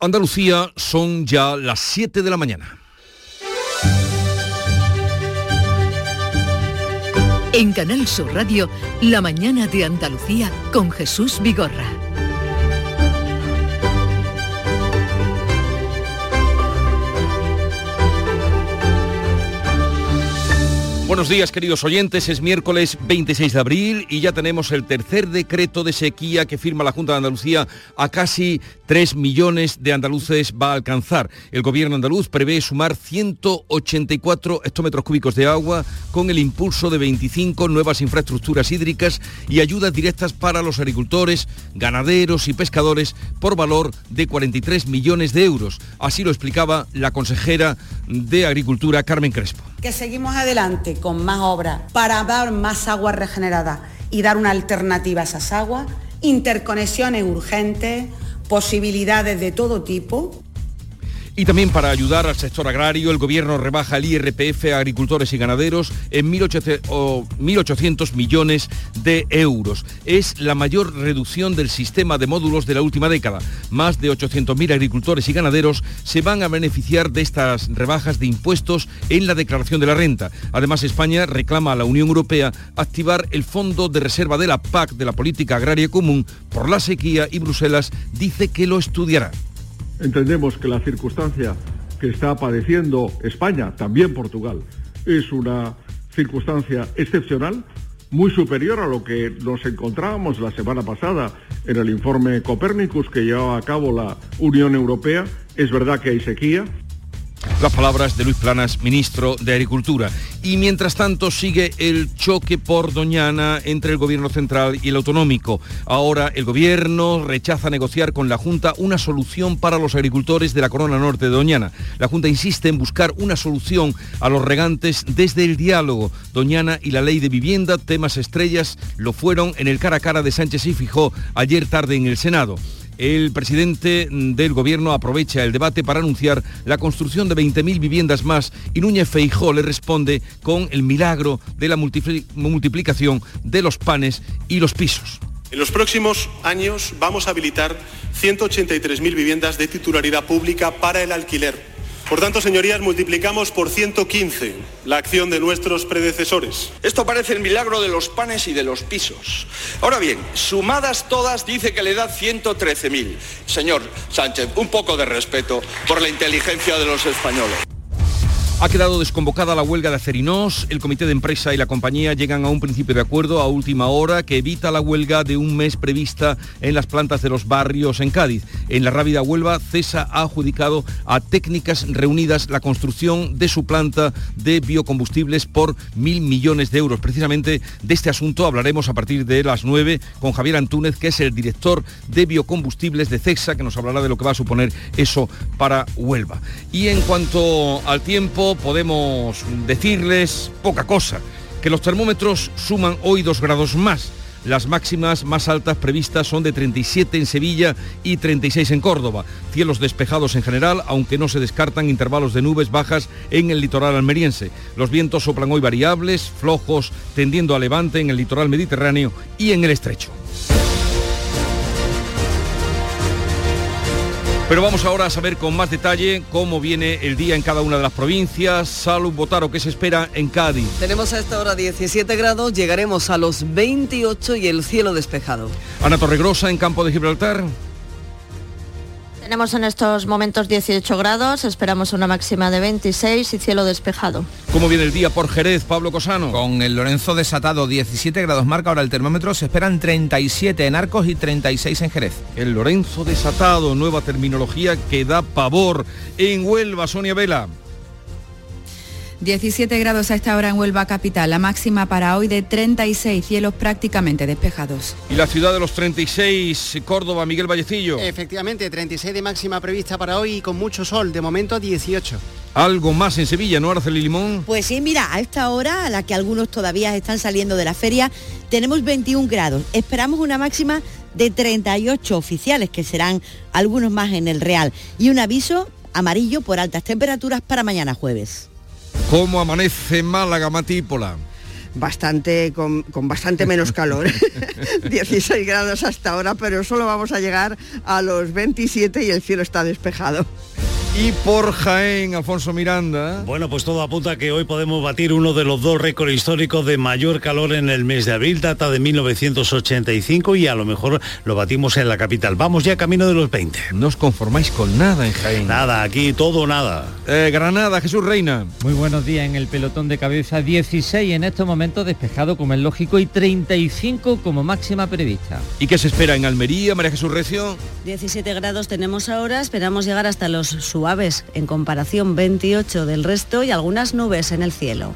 Andalucía son ya las 7 de la mañana. En Canal Sur Radio, La mañana de Andalucía con Jesús Vigorra. Buenos días queridos oyentes, es miércoles 26 de abril y ya tenemos el tercer decreto de sequía que firma la Junta de Andalucía a casi 3 millones de andaluces va a alcanzar. El gobierno andaluz prevé sumar 184 hectómetros cúbicos de agua con el impulso de 25 nuevas infraestructuras hídricas y ayudas directas para los agricultores, ganaderos y pescadores por valor de 43 millones de euros. Así lo explicaba la consejera de Agricultura, Carmen Crespo. Que seguimos adelante con más obras para dar más agua regenerada y dar una alternativa a esas aguas, interconexiones urgentes, posibilidades de todo tipo y también para ayudar al sector agrario, el Gobierno rebaja el IRPF a agricultores y ganaderos en 1.800 millones de euros. Es la mayor reducción del sistema de módulos de la última década. Más de 800.000 agricultores y ganaderos se van a beneficiar de estas rebajas de impuestos en la declaración de la renta. Además, España reclama a la Unión Europea activar el Fondo de Reserva de la PAC de la Política Agraria Común por la sequía y Bruselas dice que lo estudiará. Entendemos que la circunstancia que está padeciendo España, también Portugal, es una circunstancia excepcional, muy superior a lo que nos encontrábamos la semana pasada en el informe Copernicus que llevaba a cabo la Unión Europea. Es verdad que hay sequía, las palabras de Luis Planas, ministro de Agricultura. Y mientras tanto sigue el choque por Doñana entre el gobierno central y el autonómico. Ahora el gobierno rechaza negociar con la Junta una solución para los agricultores de la corona norte de Doñana. La Junta insiste en buscar una solución a los regantes desde el diálogo. Doñana y la ley de vivienda, temas estrellas, lo fueron en el cara a cara de Sánchez y Fijó ayer tarde en el Senado. El presidente del gobierno aprovecha el debate para anunciar la construcción de 20.000 viviendas más y Núñez Feijó le responde con el milagro de la multiplicación de los panes y los pisos. En los próximos años vamos a habilitar 183.000 viviendas de titularidad pública para el alquiler por tanto, señorías, multiplicamos por 115 la acción de nuestros predecesores. Esto parece el milagro de los panes y de los pisos. Ahora bien, sumadas todas, dice que le da 113.000. Señor Sánchez, un poco de respeto por la inteligencia de los españoles. Ha quedado desconvocada la huelga de Acerinos. El comité de empresa y la compañía llegan a un principio de acuerdo a última hora que evita la huelga de un mes prevista en las plantas de los barrios en Cádiz. En la Rábida Huelva, CESA ha adjudicado a técnicas reunidas la construcción de su planta de biocombustibles por mil millones de euros. Precisamente de este asunto hablaremos a partir de las 9 con Javier Antúnez, que es el director de biocombustibles de CESA, que nos hablará de lo que va a suponer eso para Huelva. Y en cuanto al tiempo, podemos decirles poca cosa, que los termómetros suman hoy dos grados más. Las máximas más altas previstas son de 37 en Sevilla y 36 en Córdoba. Cielos despejados en general, aunque no se descartan intervalos de nubes bajas en el litoral almeriense. Los vientos soplan hoy variables, flojos, tendiendo a levante en el litoral mediterráneo y en el estrecho. Pero vamos ahora a saber con más detalle cómo viene el día en cada una de las provincias. Salud Botaro, ¿qué se espera en Cádiz? Tenemos a esta hora 17 grados, llegaremos a los 28 y el cielo despejado. Ana Torregrosa en Campo de Gibraltar. Tenemos en estos momentos 18 grados, esperamos una máxima de 26 y cielo despejado. ¿Cómo viene el día por Jerez, Pablo Cosano? Con el Lorenzo desatado, 17 grados marca ahora el termómetro, se esperan 37 en Arcos y 36 en Jerez. El Lorenzo desatado, nueva terminología que da pavor. En Huelva, Sonia Vela. 17 grados a esta hora en Huelva capital, la máxima para hoy de 36 cielos prácticamente despejados. ¿Y la ciudad de los 36, Córdoba, Miguel Vallecillo? Efectivamente, 36 de máxima prevista para hoy y con mucho sol, de momento 18. Algo más en Sevilla, ¿no, Arceli Limón? Pues sí, mira, a esta hora, a la que algunos todavía están saliendo de la feria, tenemos 21 grados. Esperamos una máxima de 38 oficiales, que serán algunos más en el Real, y un aviso amarillo por altas temperaturas para mañana jueves. ¿Cómo amanece Málaga, Matípola? bastante con, con bastante menos calor. 16 grados hasta ahora, pero solo vamos a llegar a los 27 y el cielo está despejado. Y por Jaén, Alfonso Miranda. Bueno, pues todo apunta a que hoy podemos batir uno de los dos récords históricos de mayor calor en el mes de abril, data de 1985 y a lo mejor lo batimos en la capital. Vamos ya camino de los 20. No os conformáis con nada en Jaén. Nada, aquí todo nada. Eh, Granada, Jesús Reina. Muy buenos días en el pelotón de cabeza, 16 en estos momentos despejado como es lógico y 35 como máxima prevista. ¿Y qué se espera en Almería, María Jesús Recio? 17 grados tenemos ahora, esperamos llegar hasta los suaves en comparación 28 del resto y algunas nubes en el cielo.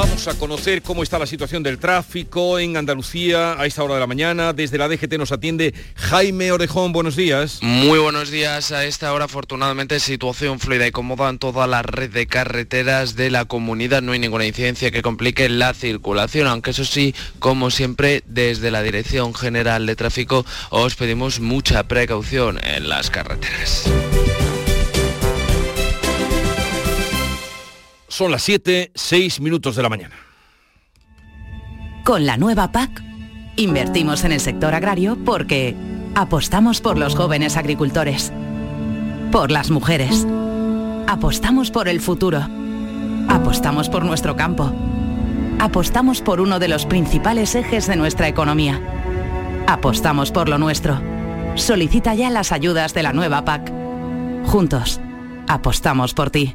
Vamos a conocer cómo está la situación del tráfico en Andalucía a esta hora de la mañana. Desde la DGT nos atiende Jaime Orejón. Buenos días. Muy buenos días. A esta hora, afortunadamente, situación fluida y cómoda en toda la red de carreteras de la comunidad. No hay ninguna incidencia que complique la circulación, aunque eso sí, como siempre, desde la Dirección General de Tráfico os pedimos mucha precaución en las carreteras. Son las 7, 6 minutos de la mañana. Con la nueva PAC, invertimos en el sector agrario porque apostamos por los jóvenes agricultores, por las mujeres, apostamos por el futuro, apostamos por nuestro campo, apostamos por uno de los principales ejes de nuestra economía, apostamos por lo nuestro. Solicita ya las ayudas de la nueva PAC. Juntos, apostamos por ti.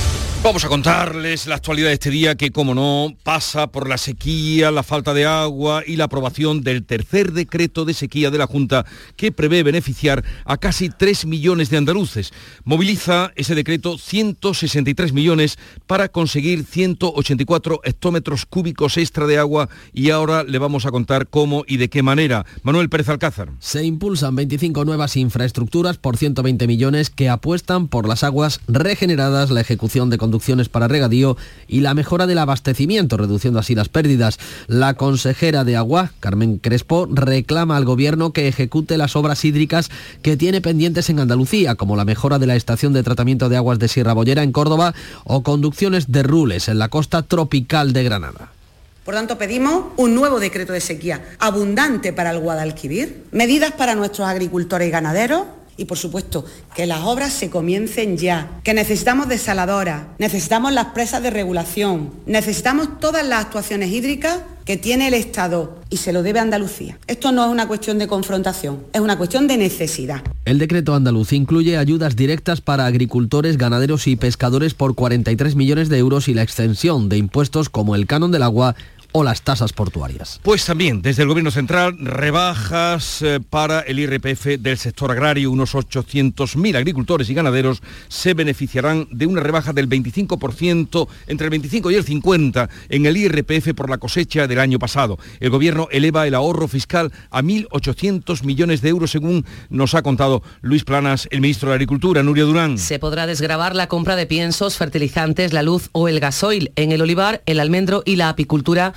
Vamos a contarles la actualidad de este día que, como no, pasa por la sequía, la falta de agua y la aprobación del tercer decreto de sequía de la Junta que prevé beneficiar a casi 3 millones de andaluces. Moviliza ese decreto 163 millones para conseguir 184 hectómetros cúbicos extra de agua y ahora le vamos a contar cómo y de qué manera. Manuel Pérez Alcázar. Se impulsan 25 nuevas infraestructuras por 120 millones que apuestan por las aguas regeneradas, la ejecución de conducciones para regadío y la mejora del abastecimiento, reduciendo así las pérdidas. La consejera de Agua, Carmen Crespo, reclama al Gobierno que ejecute las obras hídricas que tiene pendientes en Andalucía, como la mejora de la estación de tratamiento de aguas de Sierra Bollera en Córdoba o conducciones de Rules en la costa tropical de Granada. Por tanto, pedimos un nuevo decreto de sequía abundante para el Guadalquivir, medidas para nuestros agricultores y ganaderos, y por supuesto que las obras se comiencen ya, que necesitamos desaladoras, necesitamos las presas de regulación, necesitamos todas las actuaciones hídricas que tiene el Estado y se lo debe a Andalucía. Esto no es una cuestión de confrontación, es una cuestión de necesidad. El decreto andaluz incluye ayudas directas para agricultores, ganaderos y pescadores por 43 millones de euros y la extensión de impuestos como el canon del agua o las tasas portuarias. Pues también desde el Gobierno Central rebajas eh, para el IRPF del sector agrario. Unos 800.000 agricultores y ganaderos se beneficiarán de una rebaja del 25%, entre el 25 y el 50 en el IRPF por la cosecha del año pasado. El Gobierno eleva el ahorro fiscal a 1.800 millones de euros según nos ha contado Luis Planas, el ministro de Agricultura, Nuria Durán. Se podrá desgravar la compra de piensos, fertilizantes, la luz o el gasoil. En el olivar, el almendro y la apicultura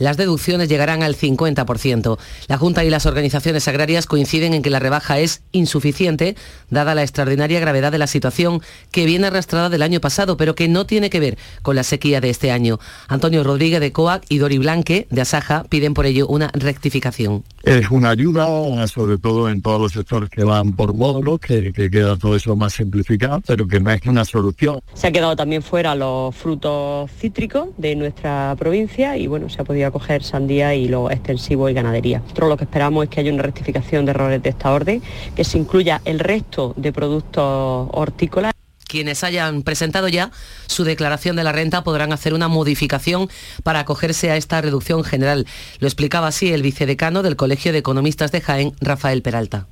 las deducciones llegarán al 50%. La Junta y las organizaciones agrarias coinciden en que la rebaja es insuficiente, dada la extraordinaria gravedad de la situación que viene arrastrada del año pasado, pero que no tiene que ver con la sequía de este año. Antonio Rodríguez de COAC y Dori Blanque de Asaja piden por ello una rectificación. Es una ayuda, sobre todo en todos los sectores que van por módulo, que, que queda todo eso más simplificado, pero que no es una solución. Se ha quedado también fuera los frutos cítricos de nuestra provincia y bueno, se ha podido coger sandía y lo extensivo y ganadería. Nosotros lo que esperamos es que haya una rectificación de errores de esta orden, que se incluya el resto de productos hortícolas. Quienes hayan presentado ya su declaración de la renta podrán hacer una modificación para acogerse a esta reducción general. Lo explicaba así el vicedecano del Colegio de Economistas de Jaén, Rafael Peralta.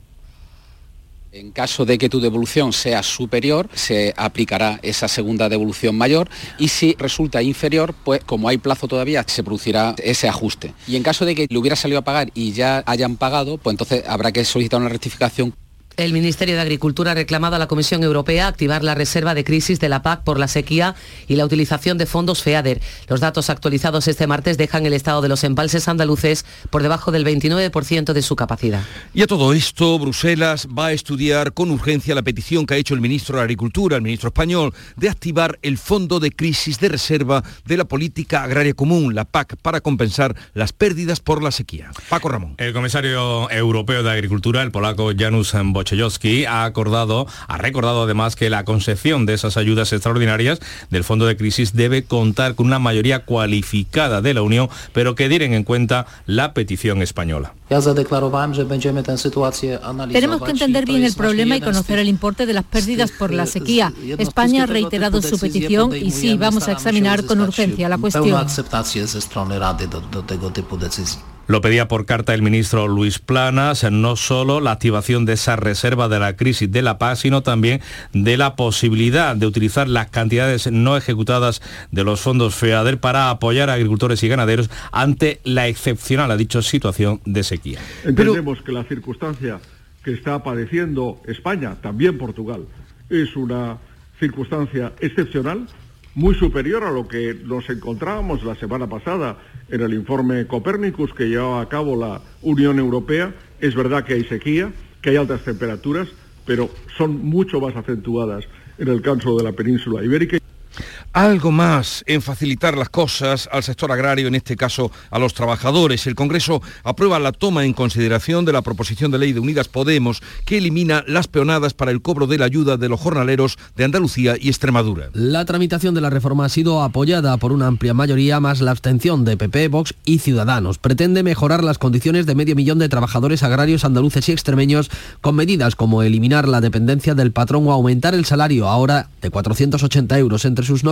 En caso de que tu devolución sea superior, se aplicará esa segunda devolución mayor y si resulta inferior, pues como hay plazo todavía, se producirá ese ajuste. Y en caso de que le hubiera salido a pagar y ya hayan pagado, pues entonces habrá que solicitar una rectificación el Ministerio de Agricultura ha reclamado a la Comisión Europea activar la reserva de crisis de la PAC por la sequía y la utilización de fondos FEADER. Los datos actualizados este martes dejan el estado de los embalses andaluces por debajo del 29% de su capacidad. Y a todo esto, Bruselas va a estudiar con urgencia la petición que ha hecho el ministro de Agricultura, el ministro español, de activar el Fondo de Crisis de Reserva de la Política Agraria Común, la PAC, para compensar las pérdidas por la sequía. Paco Ramón. El comisario europeo de Agricultura, el polaco Janusz Boc ha acordado, ha recordado además que la concepción de esas ayudas extraordinarias del Fondo de Crisis debe contar con una mayoría cualificada de la Unión, pero que dieren en cuenta la petición española. Tenemos que entender bien el problema y conocer el importe de las pérdidas por la sequía. España ha reiterado su petición y sí, vamos a examinar con urgencia la cuestión. Lo pedía por carta el ministro Luis Planas, no solo la activación de esa reserva de la crisis de la paz, sino también de la posibilidad de utilizar las cantidades no ejecutadas de los fondos FEADER para apoyar a agricultores y ganaderos ante la excepcional, ha dicho, situación de sequía. Entendemos que la circunstancia que está padeciendo España, también Portugal, es una circunstancia excepcional muy superior a lo que nos encontrábamos la semana pasada en el informe Copernicus que llevaba a cabo la Unión Europea. Es verdad que hay sequía, que hay altas temperaturas, pero son mucho más acentuadas en el caso de la península ibérica algo más en facilitar las cosas al sector agrario, en este caso a los trabajadores. El Congreso aprueba la toma en consideración de la proposición de ley de Unidas Podemos que elimina las peonadas para el cobro de la ayuda de los jornaleros de Andalucía y Extremadura. La tramitación de la reforma ha sido apoyada por una amplia mayoría más la abstención de PP, Vox y Ciudadanos. Pretende mejorar las condiciones de medio millón de trabajadores agrarios andaluces y extremeños con medidas como eliminar la dependencia del patrón o aumentar el salario ahora de 480 euros entre sus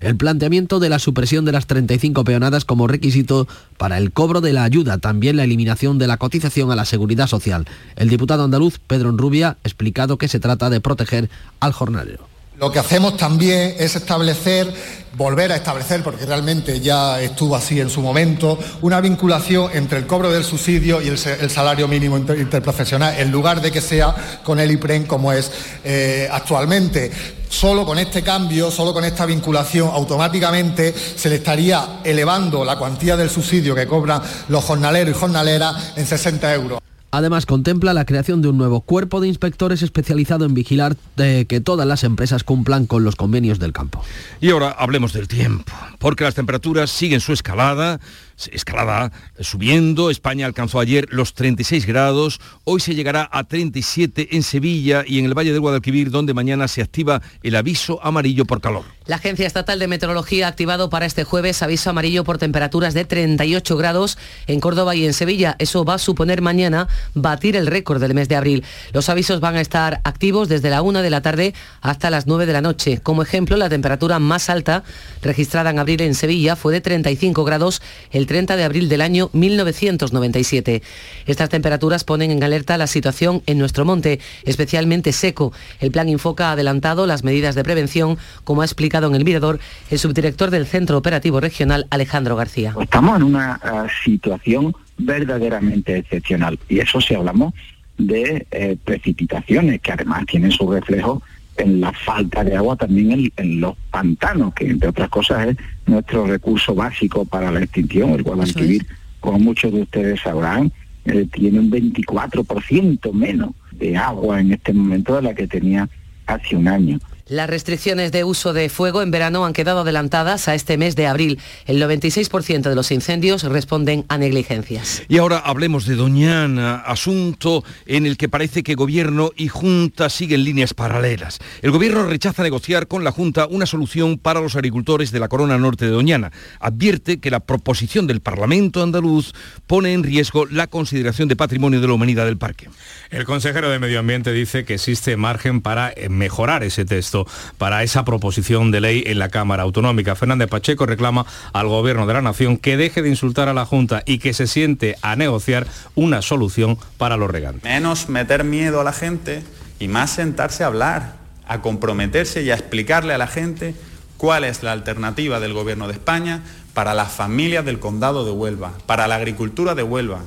el planteamiento de la supresión de las 35 peonadas como requisito para el cobro de la ayuda, también la eliminación de la cotización a la seguridad social. El diputado andaluz Pedro Enrubia ha explicado que se trata de proteger al jornalero. Lo que hacemos también es establecer, volver a establecer, porque realmente ya estuvo así en su momento, una vinculación entre el cobro del subsidio y el, salario mínimo interprofesional, en lugar de que sea con el IPREN como es eh, actualmente. Solo con este cambio, solo con esta vinculación, automáticamente se le estaría elevando la cuantía del subsidio que cobran los jornaleros y jornaleras en 60 euros. Además, contempla la creación de un nuevo cuerpo de inspectores especializado en vigilar eh, que todas las empresas cumplan con los convenios del campo. Y ahora hablemos del tiempo, porque las temperaturas siguen su escalada escalada subiendo. España alcanzó ayer los 36 grados. Hoy se llegará a 37 en Sevilla y en el Valle del Guadalquivir, donde mañana se activa el aviso amarillo por calor. La Agencia Estatal de Meteorología ha activado para este jueves aviso amarillo por temperaturas de 38 grados en Córdoba y en Sevilla. Eso va a suponer mañana batir el récord del mes de abril. Los avisos van a estar activos desde la 1 de la tarde hasta las 9 de la noche. Como ejemplo, la temperatura más alta registrada en abril en Sevilla fue de 35 grados el 30 de abril del año 1997. Estas temperaturas ponen en alerta la situación en nuestro monte, especialmente seco. El plan Infoca ha adelantado las medidas de prevención, como ha explicado en el Mirador el subdirector del Centro Operativo Regional, Alejandro García. Estamos en una eh, situación verdaderamente excepcional y eso si hablamos de eh, precipitaciones que además tienen su reflejo en la falta de agua también en, los pantanos, que entre otras cosas es nuestro recurso básico para la extinción, el Guadalquivir, como muchos de ustedes sabrán, eh, tiene un 24% menos de agua en este momento de la que tenía hace un año. Las restricciones de uso de fuego en verano han quedado adelantadas a este mes de abril. El 96% de los incendios responden a negligencias. Y ahora hablemos de Doñana, asunto en el que parece que Gobierno y Junta siguen líneas paralelas. El Gobierno rechaza negociar con la Junta una solución para los agricultores de la Corona Norte de Doñana. Advierte que la proposición del Parlamento andaluz pone en riesgo la consideración de patrimonio de la humanidad del parque. El consejero de Medio Ambiente dice que existe margen para mejorar ese texto para esa proposición de ley en la Cámara Autonómica. Fernández Pacheco reclama al Gobierno de la Nación que deje de insultar a la Junta y que se siente a negociar una solución para los regantes. Menos meter miedo a la gente y más sentarse a hablar, a comprometerse y a explicarle a la gente cuál es la alternativa del Gobierno de España para las familias del condado de Huelva, para la agricultura de Huelva,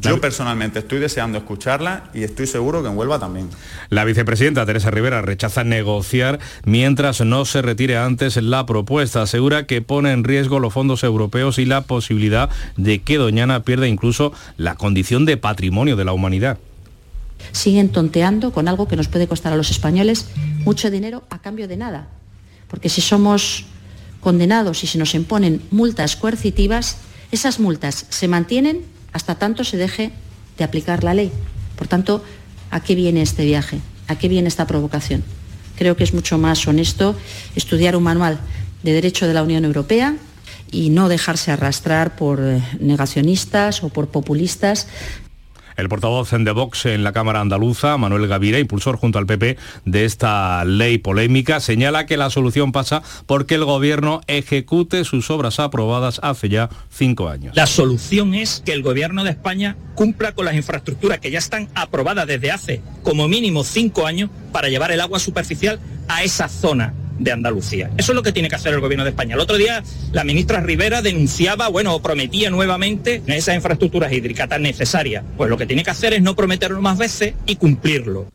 yo personalmente estoy deseando escucharla y estoy seguro que en Huelva también. La vicepresidenta Teresa Rivera rechaza negociar mientras no se retire antes la propuesta. Asegura que pone en riesgo los fondos europeos y la posibilidad de que Doñana pierda incluso la condición de patrimonio de la humanidad siguen tonteando con algo que nos puede costar a los españoles mucho dinero a cambio de nada. Porque si somos condenados y se nos imponen multas coercitivas, esas multas se mantienen hasta tanto se deje de aplicar la ley. Por tanto, ¿a qué viene este viaje? ¿A qué viene esta provocación? Creo que es mucho más honesto estudiar un manual de derecho de la Unión Europea y no dejarse arrastrar por eh, negacionistas o por populistas el portavoz de Vox en la Cámara Andaluza, Manuel Gavira, impulsor junto al PP de esta ley polémica, señala que la solución pasa porque el Gobierno ejecute sus obras aprobadas hace ya cinco años. La solución es que el Gobierno de España cumpla con las infraestructuras que ya están aprobadas desde hace como mínimo cinco años para llevar el agua superficial a esa zona de Andalucía. Eso es lo que tiene que hacer el gobierno de España. El otro día la ministra Rivera denunciaba, bueno, prometía nuevamente esas infraestructuras hídricas tan necesarias. Pues lo que tiene que hacer es no prometerlo más veces y cumplirlo.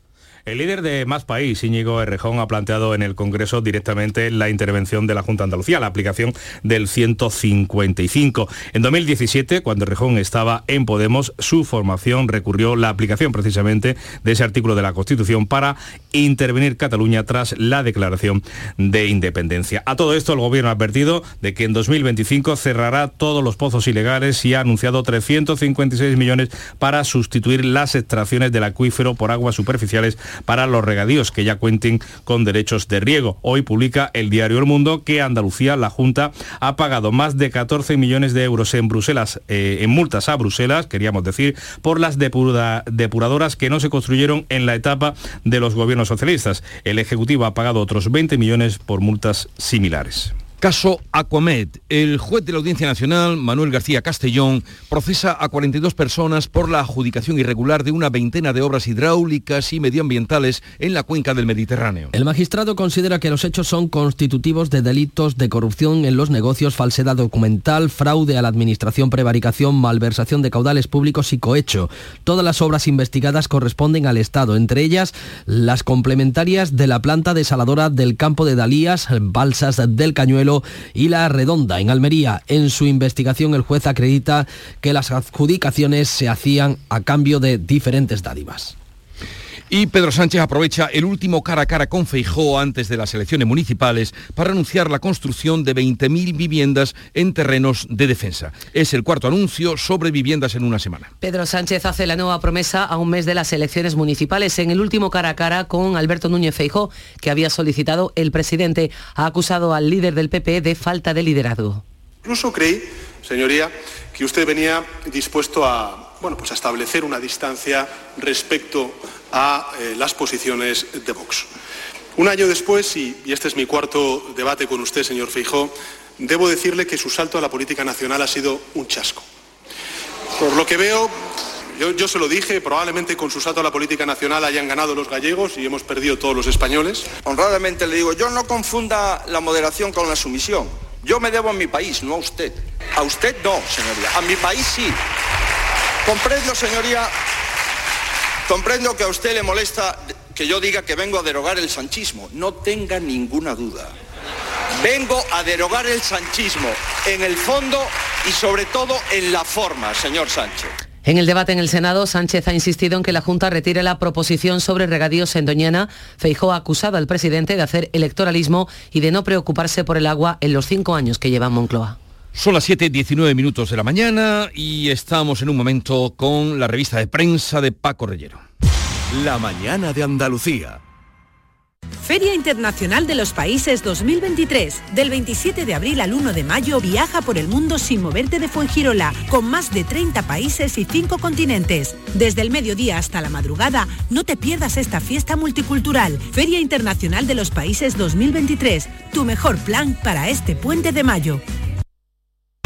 El líder de Más País, Íñigo Errejón, ha planteado en el Congreso directamente la intervención de la Junta de Andalucía, la aplicación del 155. En 2017, cuando Errejón estaba en Podemos, su formación recurrió la aplicación precisamente de ese artículo de la Constitución para intervenir Cataluña tras la declaración de independencia. A todo esto, el Gobierno ha advertido de que en 2025 cerrará todos los pozos ilegales y ha anunciado 356 millones para sustituir las extracciones del acuífero por aguas superficiales para los regadíos que ya cuenten con derechos de riego. Hoy publica el diario El Mundo que Andalucía, la Junta, ha pagado más de 14 millones de euros en Bruselas, eh, en multas a Bruselas, queríamos decir, por las depuradoras que no se construyeron en la etapa de los gobiernos socialistas. El Ejecutivo ha pagado otros 20 millones por multas similares. Caso Aquamed. El juez de la Audiencia Nacional, Manuel García Castellón, procesa a 42 personas por la adjudicación irregular de una veintena de obras hidráulicas y medioambientales en la cuenca del Mediterráneo. El magistrado considera que los hechos son constitutivos de delitos de corrupción en los negocios, falsedad documental, fraude a la administración, prevaricación, malversación de caudales públicos y cohecho. Todas las obras investigadas corresponden al Estado, entre ellas las complementarias de la planta desaladora del campo de Dalías, balsas del Cañuelo, y La Redonda, en Almería. En su investigación el juez acredita que las adjudicaciones se hacían a cambio de diferentes dádivas. Y Pedro Sánchez aprovecha el último cara a cara con Feijó antes de las elecciones municipales para anunciar la construcción de 20.000 viviendas en terrenos de defensa. Es el cuarto anuncio sobre viviendas en una semana. Pedro Sánchez hace la nueva promesa a un mes de las elecciones municipales. En el último cara a cara con Alberto Núñez Feijó, que había solicitado el presidente, ha acusado al líder del PP de falta de liderazgo. Incluso creí, señoría, que usted venía dispuesto a, bueno, pues a establecer una distancia respecto a eh, las posiciones de Vox. Un año después, y, este es mi cuarto debate con usted, señor Feijó, debo decirle que su salto a la política nacional ha sido un chasco. Por lo que veo, yo, yo, se lo dije, probablemente con su salto a la política nacional hayan ganado los gallegos y hemos perdido todos los españoles. Honradamente le digo, yo no confunda la moderación con la sumisión. Yo me debo a mi país, no a usted. A usted no, señoría. A mi país sí. Comprendo, señoría, Comprendo que a usted le molesta que yo diga que vengo a derogar el sanchismo. No tenga ninguna duda. Vengo a derogar el sanchismo en el fondo y sobre todo en la forma, señor Sánchez. En el debate en el Senado, Sánchez ha insistido en que la Junta retire la proposición sobre regadíos en Doñana. Feijó ha acusado al presidente de hacer electoralismo y de no preocuparse por el agua en los cinco años que lleva Moncloa. Son las 7.19 minutos de la mañana y estamos en un momento con la revista de prensa de Paco Rellero. La mañana de Andalucía. Feria Internacional de los Países 2023. Del 27 de abril al 1 de mayo viaja por el mundo sin moverte de Fuengirola, con más de 30 países y 5 continentes. Desde el mediodía hasta la madrugada, no te pierdas esta fiesta multicultural. Feria Internacional de los Países 2023. Tu mejor plan para este puente de mayo.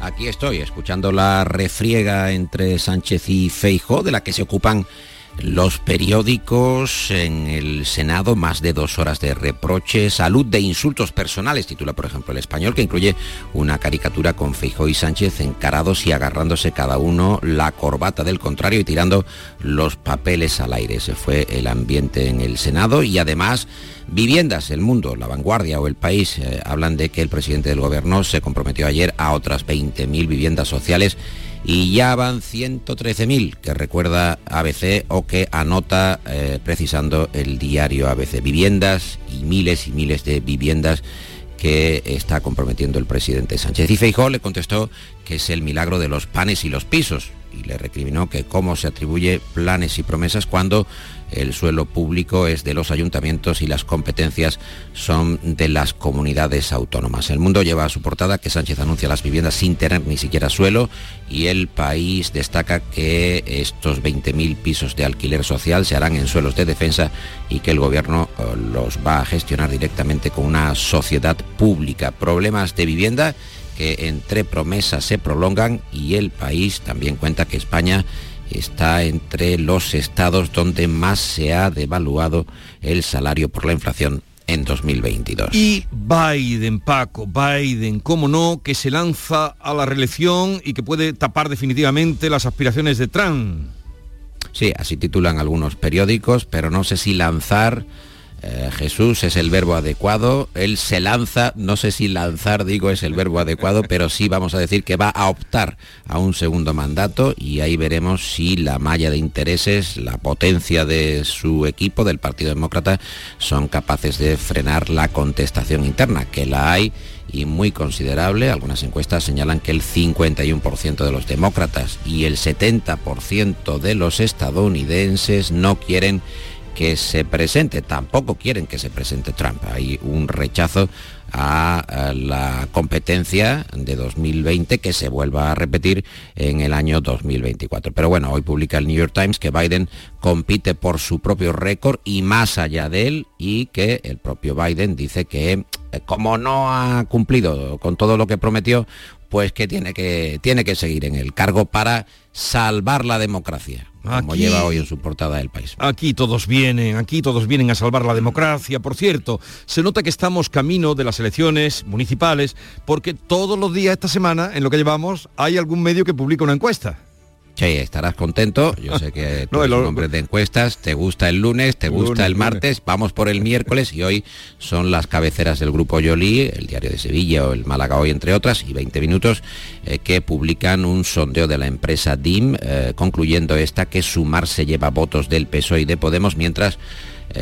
Aquí estoy, escuchando la refriega entre Sánchez y Feijo, de la que se ocupan los periódicos en el Senado, más de dos horas de reproche, salud de insultos personales, titula por ejemplo el español, que incluye una caricatura con Feijóo y Sánchez encarados y agarrándose cada uno la corbata del contrario y tirando los papeles al aire. Ese fue el ambiente en el Senado y además viviendas, el mundo, la vanguardia o el país eh, hablan de que el presidente del gobierno se comprometió ayer a otras 20.000 viviendas sociales y ya van 113.000 que recuerda ABC o que anota eh, precisando el diario ABC. Viviendas y miles y miles de viviendas que está comprometiendo el presidente Sánchez. Y Feijó le contestó que es el milagro de los panes y los pisos y le recriminó que cómo se atribuye planes y promesas cuando el suelo público es de los ayuntamientos y las competencias son de las comunidades autónomas. El mundo lleva a su portada que Sánchez anuncia las viviendas sin tener ni siquiera suelo y el país destaca que estos 20.000 pisos de alquiler social se harán en suelos de defensa y que el gobierno eh, los va a gestionar directamente con una sociedad pública. Problemas de vivienda que entre promesas se prolongan y el país también cuenta que España está entre los estados donde más se ha devaluado el salario por la inflación en 2022. Y Biden, Paco, Biden, cómo no, que se lanza a la reelección y que puede tapar definitivamente las aspiraciones de Trump. Sí, así titulan algunos periódicos, pero no sé si lanzar eh, Jesús es el verbo adecuado, él se lanza, no sé si lanzar digo es el verbo adecuado, pero sí vamos a decir que va a optar a un segundo mandato y ahí veremos si la malla de intereses, la potencia de su equipo, del Partido Demócrata, son capaces de frenar la contestación interna, que la hay y muy considerable. Algunas encuestas señalan que el 51% de los demócratas y el 70% de los estadounidenses no quieren que se presente. Tampoco quieren que se presente Trump. Hay un rechazo a la competencia de 2020 que se vuelva a repetir en el año 2024. Pero bueno, hoy publica el New York Times que Biden compite por su propio récord y más allá de él y que el propio Biden dice que como no ha cumplido con todo lo que prometió, pues que tiene que, tiene que seguir en el cargo para salvar la democracia como lleva hoy en su portada el país. Aquí todos vienen, aquí todos vienen a salvar la democracia. Por cierto, se nota que estamos camino de las elecciones municipales porque todos los días esta semana, en lo que llevamos, hay algún medio que publica una encuesta. Sí, estarás contento. Yo sé que tú no, eres de encuestas, te gusta el lunes, te gusta el martes, vamos por el miércoles y hoy son las cabeceras del grupo Yoli, el diario de Sevilla o el Málaga hoy, entre otras, y 20 minutos, eh, que publican un sondeo de la empresa DIM, eh, concluyendo esta que Sumar se lleva votos del PSOE y de Podemos, mientras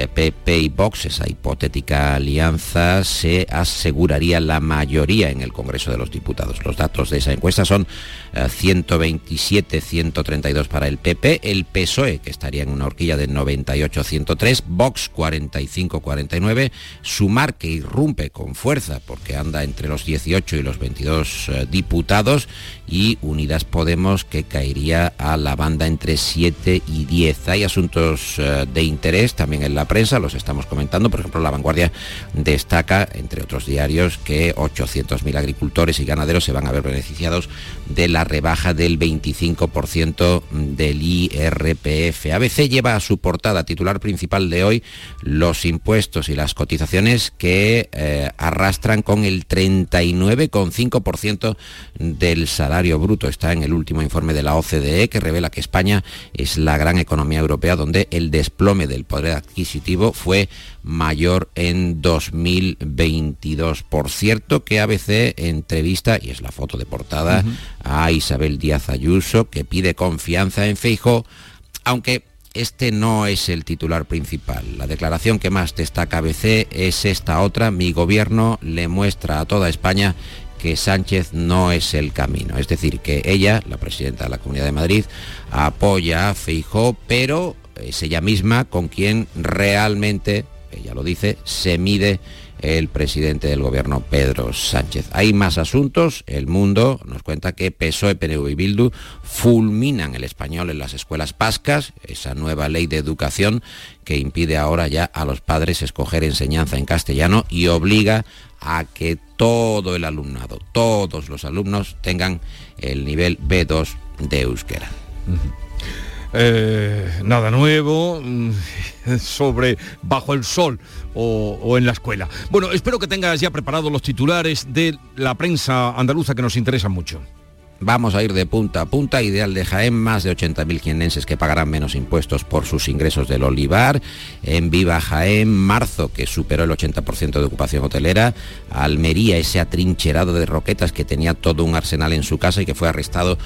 PP eh, y Vox, esa hipotética alianza, se aseguraría la mayoría en el Congreso de los Diputados. Los datos de esa encuesta son 127, eh, 132 para el PP, el PSOE, que estaría en una horquilla de 98, 103, Vox 45, 49, Sumar, que irrumpe con fuerza porque anda entre los 18 y los 22 eh, diputados, y Unidas Podemos, que caería a la banda entre 7 y 10. Hay asuntos de interés también en la prensa, los estamos comentando. Por ejemplo, La Vanguardia destaca, entre otros diarios, que 800.000 agricultores y ganaderos se van a ver beneficiados de la rebaja del 25% del IRPF. ABC lleva a su portada titular principal de hoy los impuestos y las cotizaciones que eh, arrastran con el 39,5% del salario bruto. Está en el último informe de la OCDE que revela que España es la gran economía europea donde el desplome del poder adquisitivo fue mayor en 2022. Por cierto que ABC entrevista, y es la foto de portada, a Isabel Díaz Ayuso, que pide confianza en Feijo, aunque este no es el titular principal. La declaración que más destaca ABC es esta otra. Mi gobierno le muestra a toda España que Sánchez no es el camino. Es decir, que ella, la presidenta de la Comunidad de Madrid, apoya a Feijó, pero es ella misma con quien realmente, ella lo dice, se mide el presidente del gobierno Pedro Sánchez. Hay más asuntos. El mundo nos cuenta que PSOE, PNV y Bildu fulminan el español en las escuelas pascas, esa nueva ley de educación que impide ahora ya a los padres escoger enseñanza en castellano y obliga a que todo el alumnado, todos los alumnos tengan el nivel B2 de euskera. Eh, nada nuevo mm, sobre bajo el sol o, en la escuela. Bueno, espero que tengas ya preparados los titulares de la prensa andaluza que nos interesan mucho. Vamos a ir de punta a punta. Ideal de Jaén, más de 80.000 jienenses que pagarán menos impuestos por sus ingresos del olivar. En Viva Jaén, marzo, que superó el 80% de ocupación hotelera. Almería, ese atrincherado de roquetas que tenía todo un arsenal en su casa y que fue arrestado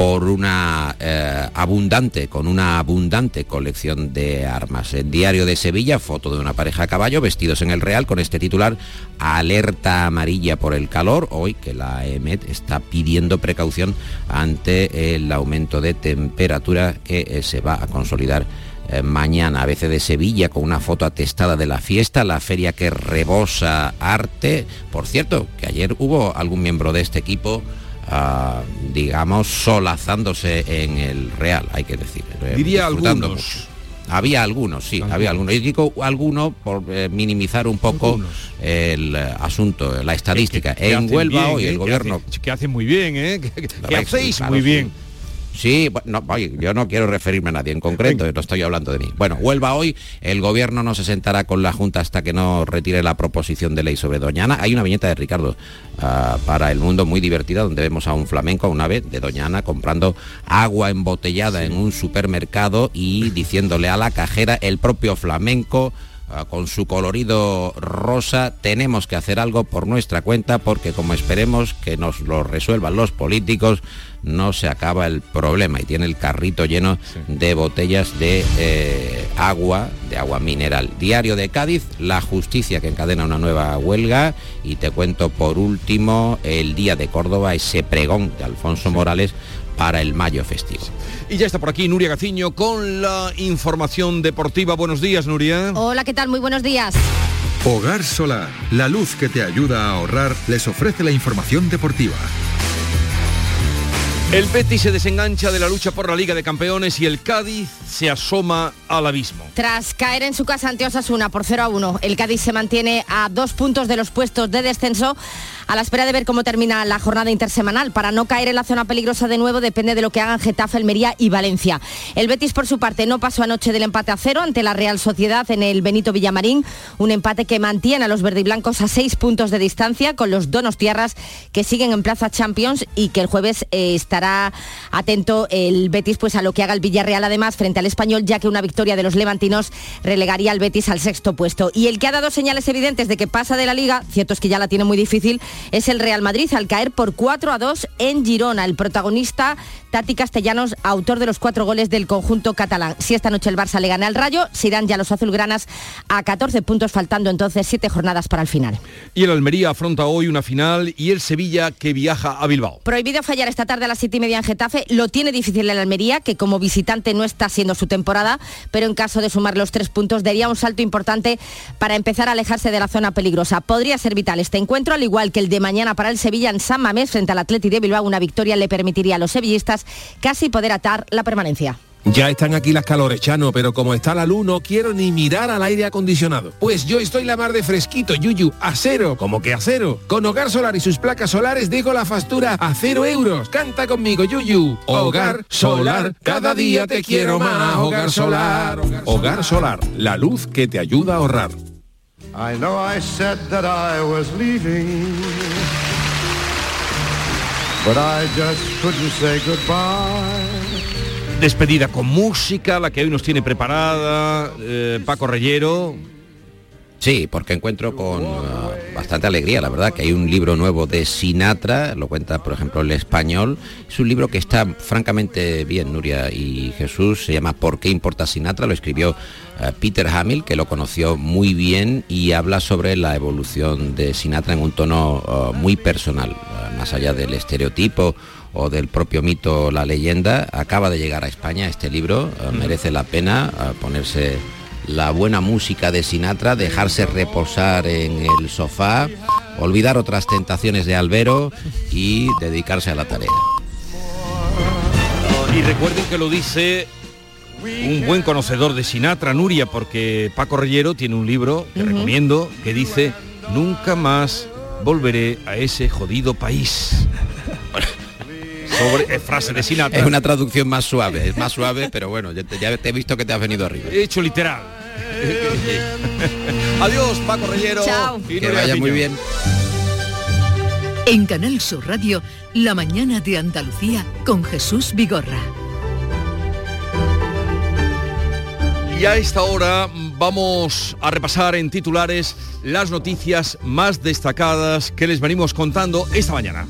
por una eh, abundante, con una abundante colección de armas. En Diario de Sevilla, foto de una pareja a caballo vestidos en el Real con este titular, alerta amarilla por el calor, hoy que la EMET está pidiendo precaución ante el aumento de temperatura que eh, se va a consolidar eh, mañana. ABC de Sevilla con una foto atestada de la fiesta, la feria que rebosa arte. Por cierto, que ayer hubo algún miembro de este equipo Uh, digamos, solazándose en el Real, hay que decir. Eh, Diría algunos. Mucho. Había algunos, sí, algunos. había algunos. Yo digo algunos por eh, minimizar un poco algunos. el eh, asunto, la estadística. Que, que en Huelva bien, hoy el que gobierno... Hace, que hacen muy bien, ¿eh? Que, que hacéis claro, muy bien. Sí. Sí, no, oye, yo no quiero referirme a nadie en concreto, no estoy hablando de mí. Bueno, Huelva hoy, el gobierno no se sentará con la Junta hasta que no retire la proposición de ley sobre Doñana. Hay una viñeta de Ricardo uh, para el mundo muy divertida donde vemos a un flamenco, a una vez de Doñana, comprando agua embotellada sí. en un supermercado y diciéndole a la cajera, el propio flamenco, uh, con su colorido rosa, tenemos que hacer algo por nuestra cuenta porque como esperemos que nos lo resuelvan los políticos, no se acaba el problema y tiene el carrito lleno sí. de botellas de eh, agua, de agua mineral. Diario de Cádiz, la justicia que encadena una nueva huelga y te cuento por último el Día de Córdoba, ese pregón de Alfonso sí. Morales para el mayo festivo. Y ya está por aquí Nuria Gaciño con la información deportiva. Buenos días, Nuria. Hola, ¿qué tal? Muy buenos días. Hogar Solar, la luz que te ayuda a ahorrar, les ofrece la información deportiva. El Betis se desengancha de la lucha por la Liga de Campeones y el Cádiz se asoma al abismo. Tras caer en su casa ante Osasuna por 0 a 1, el Cádiz se mantiene a dos puntos de los puestos de descenso a la espera de ver cómo termina la jornada intersemanal. Para no caer en la zona peligrosa de nuevo depende de lo que hagan Getafe, Almería y Valencia. El Betis, por su parte, no pasó anoche del empate a cero ante la Real Sociedad en el Benito Villamarín, un empate que mantiene a los verdiblancos a seis puntos de distancia con los donos tierras que siguen en Plaza Champions y que el jueves eh, estará atento el Betis pues a lo que haga el Villarreal además frente al Español, ya que una victoria de los levantinos relegaría al Betis al sexto puesto. Y el que ha dado señales evidentes de que pasa de la liga, cierto es que ya la tiene muy difícil, es el Real Madrid al caer por 4 a 2 en Girona. El protagonista, Tati Castellanos, autor de los cuatro goles del conjunto catalán. Si esta noche el Barça le gana al Rayo, se irán ya los azulgranas a 14 puntos, faltando entonces 7 jornadas para el final. Y el Almería afronta hoy una final y el Sevilla que viaja a Bilbao. Prohibido fallar esta tarde a las 7 y media en Getafe. Lo tiene difícil el Almería, que como visitante no está siendo su temporada, pero en caso de sumar los tres puntos daría un salto importante para empezar a alejarse de la zona peligrosa. Podría ser vital este encuentro, al igual que el de mañana para el Sevilla en San Mamés frente al Atleti de Bilbao. Una victoria le permitiría a los sevillistas casi poder atar la permanencia. Ya están aquí las calores, Chano, pero como está la luz no quiero ni mirar al aire acondicionado. Pues yo estoy la mar de fresquito, Yuyu, a cero, como que a cero. Con Hogar Solar y sus placas solares dejo la factura a cero euros. Canta conmigo, Yuyu. Hogar Solar, cada día te quiero más. Hogar Solar. Hogar Solar, la luz que te ayuda a ahorrar. I know I said that I was leaving. But I just couldn't say goodbye. Despedida con música, la que hoy nos tiene preparada eh, Paco Reyero. Sí, porque encuentro con uh, bastante alegría, la verdad, que hay un libro nuevo de Sinatra, lo cuenta por ejemplo el español, es un libro que está francamente bien, Nuria y Jesús, se llama ¿Por qué importa Sinatra? Lo escribió uh, Peter Hamill, que lo conoció muy bien y habla sobre la evolución de Sinatra en un tono uh, muy personal, más allá del estereotipo o del propio mito La leyenda, acaba de llegar a España este libro, merece la pena ponerse la buena música de Sinatra, dejarse reposar en el sofá, olvidar otras tentaciones de Albero y dedicarse a la tarea. Y recuerden que lo dice un buen conocedor de Sinatra, Nuria, porque Paco Reyero tiene un libro que recomiendo que dice Nunca más volveré a ese jodido país. Sobre, es frase de Sinatra. Es una traducción más suave, es más suave, pero bueno, ya te, ya te he visto que te has venido arriba. He hecho literal. Adiós, Paco Reyero. Chao. Y Que vaya muy bien. En Canal Sur Radio, La mañana de Andalucía con Jesús Vigorra. Y a esta hora vamos a repasar en titulares las noticias más destacadas que les venimos contando esta mañana.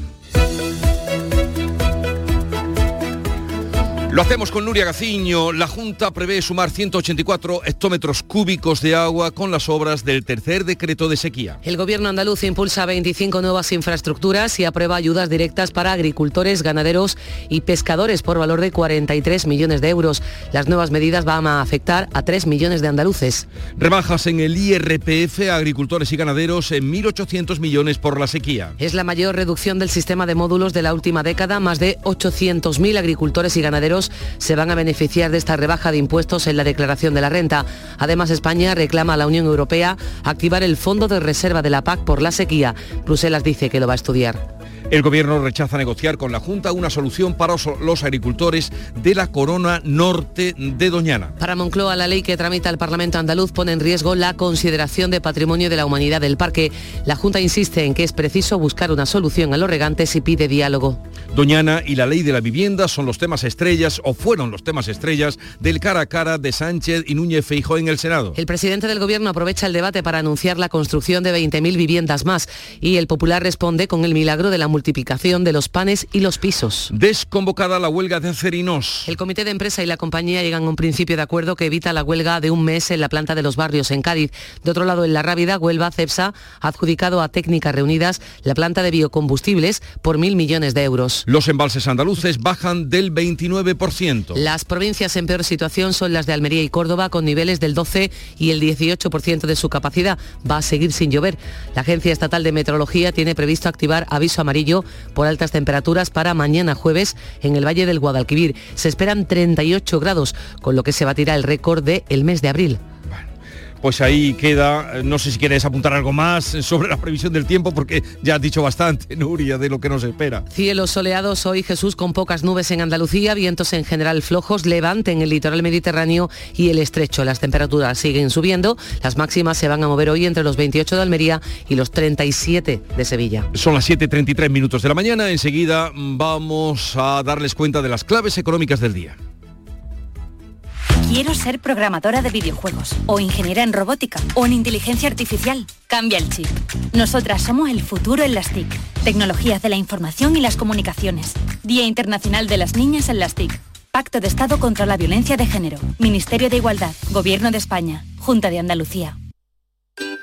Lo hacemos con Nuria Gaciño. La Junta prevé sumar 184 hectómetros cúbicos de agua con las obras del tercer decreto de sequía. El gobierno andaluz impulsa 25 nuevas infraestructuras y aprueba ayudas directas para agricultores, ganaderos y pescadores por valor de 43 millones de euros. Las nuevas medidas van a afectar a 3 millones de andaluces. Rebajas en el IRPF a agricultores y ganaderos en 1.800 millones por la sequía. Es la mayor reducción del sistema de módulos de la última década. Más de 800.000 agricultores y ganaderos se van a beneficiar de esta rebaja de impuestos en la declaración de la renta. Además, España reclama a la Unión Europea activar el Fondo de Reserva de la PAC por la sequía. Bruselas dice que lo va a estudiar. El gobierno rechaza negociar con la Junta una solución para os- los agricultores de la corona norte de Doñana. Para Moncloa, la ley que tramita el Parlamento andaluz pone en riesgo la consideración de patrimonio de la humanidad del parque. La Junta insiste en que es preciso buscar una solución a los regantes y pide diálogo. Doñana y la ley de la vivienda son los temas estrellas o fueron los temas estrellas del cara a cara de Sánchez y Núñez Feijó en el Senado. El presidente del Gobierno aprovecha el debate para anunciar la construcción de 20.000 viviendas más y el Popular responde con el milagro de la multiplicación de los panes y los pisos. Desconvocada la huelga de Cerinos. El comité de empresa y la compañía llegan a un principio de acuerdo que evita la huelga de un mes en la planta de los barrios en Cádiz. De otro lado, en La Rábida, Huelva, CEPSA ha adjudicado a Técnicas Reunidas la planta de biocombustibles por mil millones de euros. Los embalses andaluces bajan del 29%. Las provincias en peor situación son las de Almería y Córdoba, con niveles del 12 y el 18% de su capacidad. Va a seguir sin llover. La Agencia Estatal de Meteorología tiene previsto activar aviso amarillo por altas temperaturas para mañana jueves en el Valle del Guadalquivir. Se esperan 38 grados, con lo que se batirá el récord del mes de abril. Pues ahí queda, no sé si quieres apuntar algo más sobre la previsión del tiempo, porque ya has dicho bastante, Nuria, de lo que nos espera. Cielos soleados hoy, Jesús, con pocas nubes en Andalucía, vientos en general flojos, levante en el litoral mediterráneo y el estrecho. Las temperaturas siguen subiendo, las máximas se van a mover hoy entre los 28 de Almería y los 37 de Sevilla. Son las 7.33 minutos de la mañana, enseguida vamos a darles cuenta de las claves económicas del día. Quiero ser programadora de videojuegos, o ingeniera en robótica, o en inteligencia artificial. Cambia el chip. Nosotras somos el futuro en las TIC. Tecnologías de la información y las comunicaciones. Día Internacional de las Niñas en las TIC. Pacto de Estado contra la Violencia de Género. Ministerio de Igualdad. Gobierno de España. Junta de Andalucía.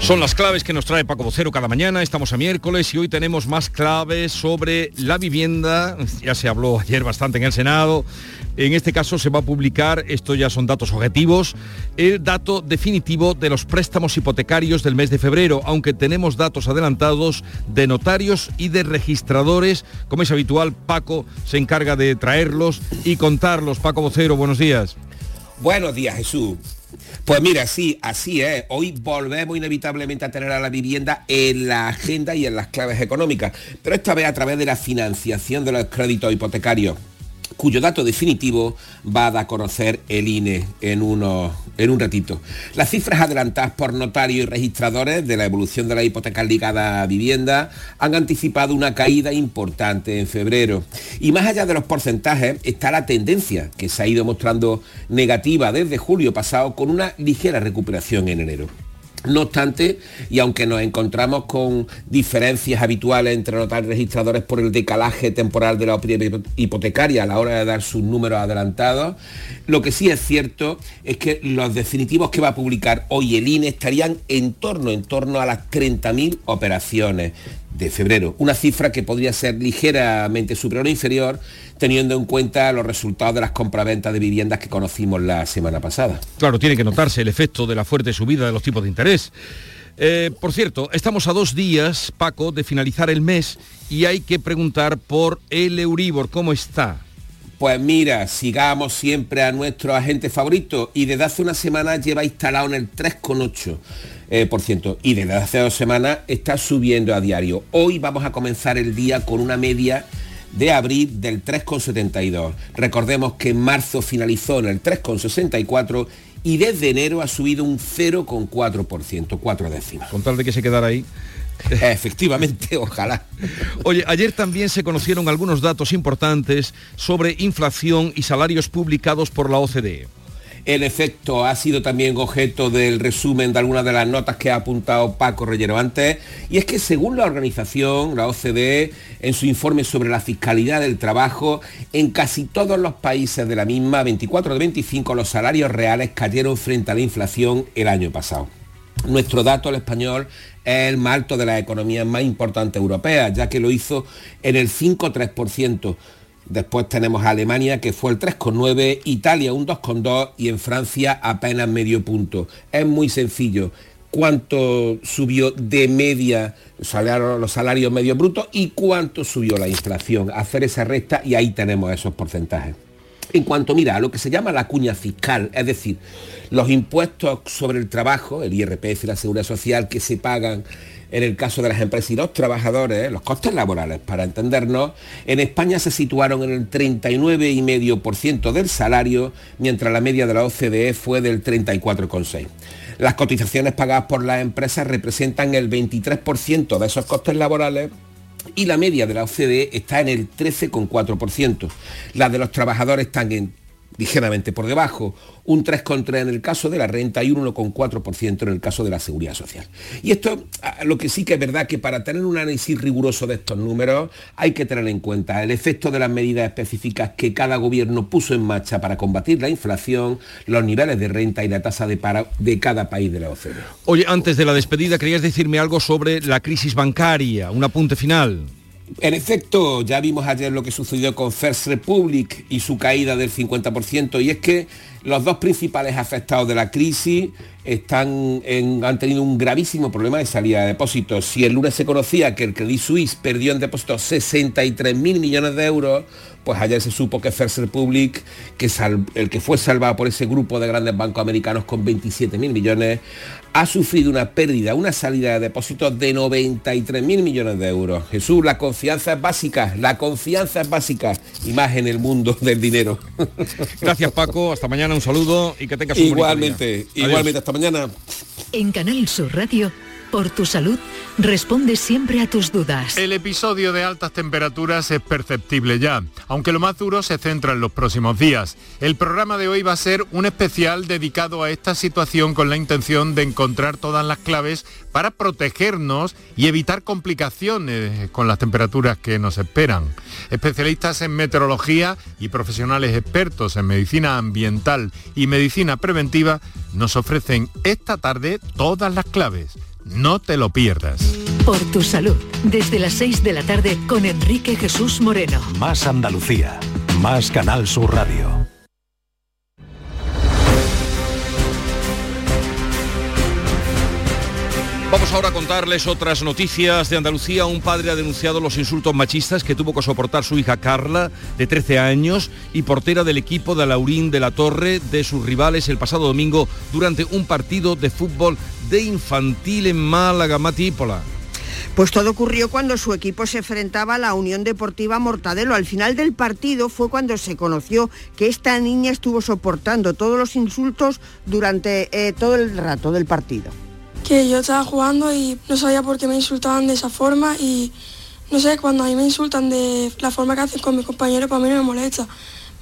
Son las claves que nos trae Paco Vocero cada mañana. Estamos a miércoles y hoy tenemos más claves sobre la vivienda. Ya se habló ayer bastante en el Senado. En este caso se va a publicar, esto ya son datos objetivos, el dato definitivo de los préstamos hipotecarios del mes de febrero, aunque tenemos datos adelantados de notarios y de registradores. Como es habitual, Paco se encarga de traerlos y contarlos. Paco Vocero, buenos días. Buenos días, Jesús. Pues mira, sí, así es. Hoy volvemos inevitablemente a tener a la vivienda en la agenda y en las claves económicas, pero esta vez a través de la financiación de los créditos hipotecarios cuyo dato definitivo va a dar a conocer el INE en, en un ratito. Las cifras adelantadas por notarios y registradores de la evolución de la hipoteca ligada a vivienda han anticipado una caída importante en febrero. Y más allá de los porcentajes está la tendencia que se ha ido mostrando negativa desde julio pasado con una ligera recuperación en enero. No obstante, y aunque nos encontramos con diferencias habituales entre notarios y registradores por el decalaje temporal de la hipotecaria a la hora de dar sus números adelantados, lo que sí es cierto es que los definitivos que va a publicar hoy el INE estarían en torno, en torno a las 30.000 operaciones de febrero, una cifra que podría ser ligeramente superior o inferior teniendo en cuenta los resultados de las compraventas de viviendas que conocimos la semana pasada. Claro, tiene que notarse el efecto de la fuerte subida de los tipos de interés. Eh, por cierto, estamos a dos días, Paco, de finalizar el mes y hay que preguntar por el Euribor, ¿cómo está? Pues mira, sigamos siempre a nuestro agente favorito y desde hace una semana lleva instalado en el 3,8%. Eh, por ciento, y desde hace dos semanas está subiendo a diario. Hoy vamos a comenzar el día con una media de abril del 3,72. Recordemos que en marzo finalizó en el 3,64 y desde enero ha subido un 0,4%, cuatro décimas. Con tal de que se quedara ahí. Efectivamente, ojalá. Oye, ayer también se conocieron algunos datos importantes sobre inflación y salarios publicados por la OCDE. El efecto ha sido también objeto del resumen de algunas de las notas que ha apuntado Paco Rellero antes, y es que según la organización, la OCDE, en su informe sobre la fiscalidad del trabajo, en casi todos los países de la misma, 24 de 25, los salarios reales cayeron frente a la inflación el año pasado. Nuestro dato, el español, es el más alto de las economías más importantes europeas, ya que lo hizo en el 5,3%. Después tenemos a Alemania que fue el 3,9, Italia un 2,2 y en Francia apenas medio punto. Es muy sencillo. ¿Cuánto subió de media los salarios medios brutos y cuánto subió la inflación? Hacer esa recta y ahí tenemos esos porcentajes. En cuanto mira a lo que se llama la cuña fiscal, es decir, los impuestos sobre el trabajo, el IRPF y la seguridad social que se pagan en el caso de las empresas y los trabajadores, los costes laborales, para entendernos, en España se situaron en el 39,5% del salario, mientras la media de la OCDE fue del 34,6%. Las cotizaciones pagadas por las empresas representan el 23% de esos costes laborales y la media de la OCDE está en el 13,4%. Las de los trabajadores están en ligeramente por debajo, un 3,3 en el caso de la renta y un 1,4% en el caso de la seguridad social. Y esto, lo que sí que es verdad que para tener un análisis riguroso de estos números hay que tener en cuenta el efecto de las medidas específicas que cada gobierno puso en marcha para combatir la inflación, los niveles de renta y la tasa de paro de cada país de la OCDE. Oye, antes de la despedida, querías decirme algo sobre la crisis bancaria, un apunte final. En efecto, ya vimos ayer lo que sucedió con First Republic y su caída del 50%, y es que los dos principales afectados de la crisis están han tenido un gravísimo problema de salida de depósitos. Si el lunes se conocía que el Credit Suisse perdió en depósitos 63 mil millones de euros, pues ayer se supo que First Republic, que el que fue salvado por ese grupo de grandes bancos americanos con 27 mil millones, ha sufrido una pérdida, una salida de depósitos de 93 mil millones de euros. Jesús, la confianza es básica, la confianza es básica, y más en el mundo del dinero. Gracias Paco, hasta mañana, un saludo y que tengas un Igualmente, igualmente, hasta mañana. En Canal Sur Radio por tu salud, responde siempre a tus dudas. El episodio de altas temperaturas es perceptible ya, aunque lo más duro se centra en los próximos días. El programa de hoy va a ser un especial dedicado a esta situación con la intención de encontrar todas las claves para protegernos y evitar complicaciones con las temperaturas que nos esperan. Especialistas en meteorología y profesionales expertos en medicina ambiental y medicina preventiva nos ofrecen esta tarde todas las claves. No te lo pierdas. Por tu salud, desde las 6 de la tarde con Enrique Jesús Moreno. Más Andalucía, más Canal Sur Radio. Vamos ahora a contarles otras noticias de Andalucía. Un padre ha denunciado los insultos machistas que tuvo que soportar su hija Carla, de 13 años, y portera del equipo de Laurín de la Torre de sus rivales el pasado domingo durante un partido de fútbol de infantil en Málaga, Matípola. Pues todo ocurrió cuando su equipo se enfrentaba a la Unión Deportiva Mortadelo. Al final del partido fue cuando se conoció que esta niña estuvo soportando todos los insultos durante eh, todo el rato del partido que yo estaba jugando y no sabía por qué me insultaban de esa forma y no sé, cuando a mí me insultan de la forma que hacen con mis compañeros, para mí no me molesta.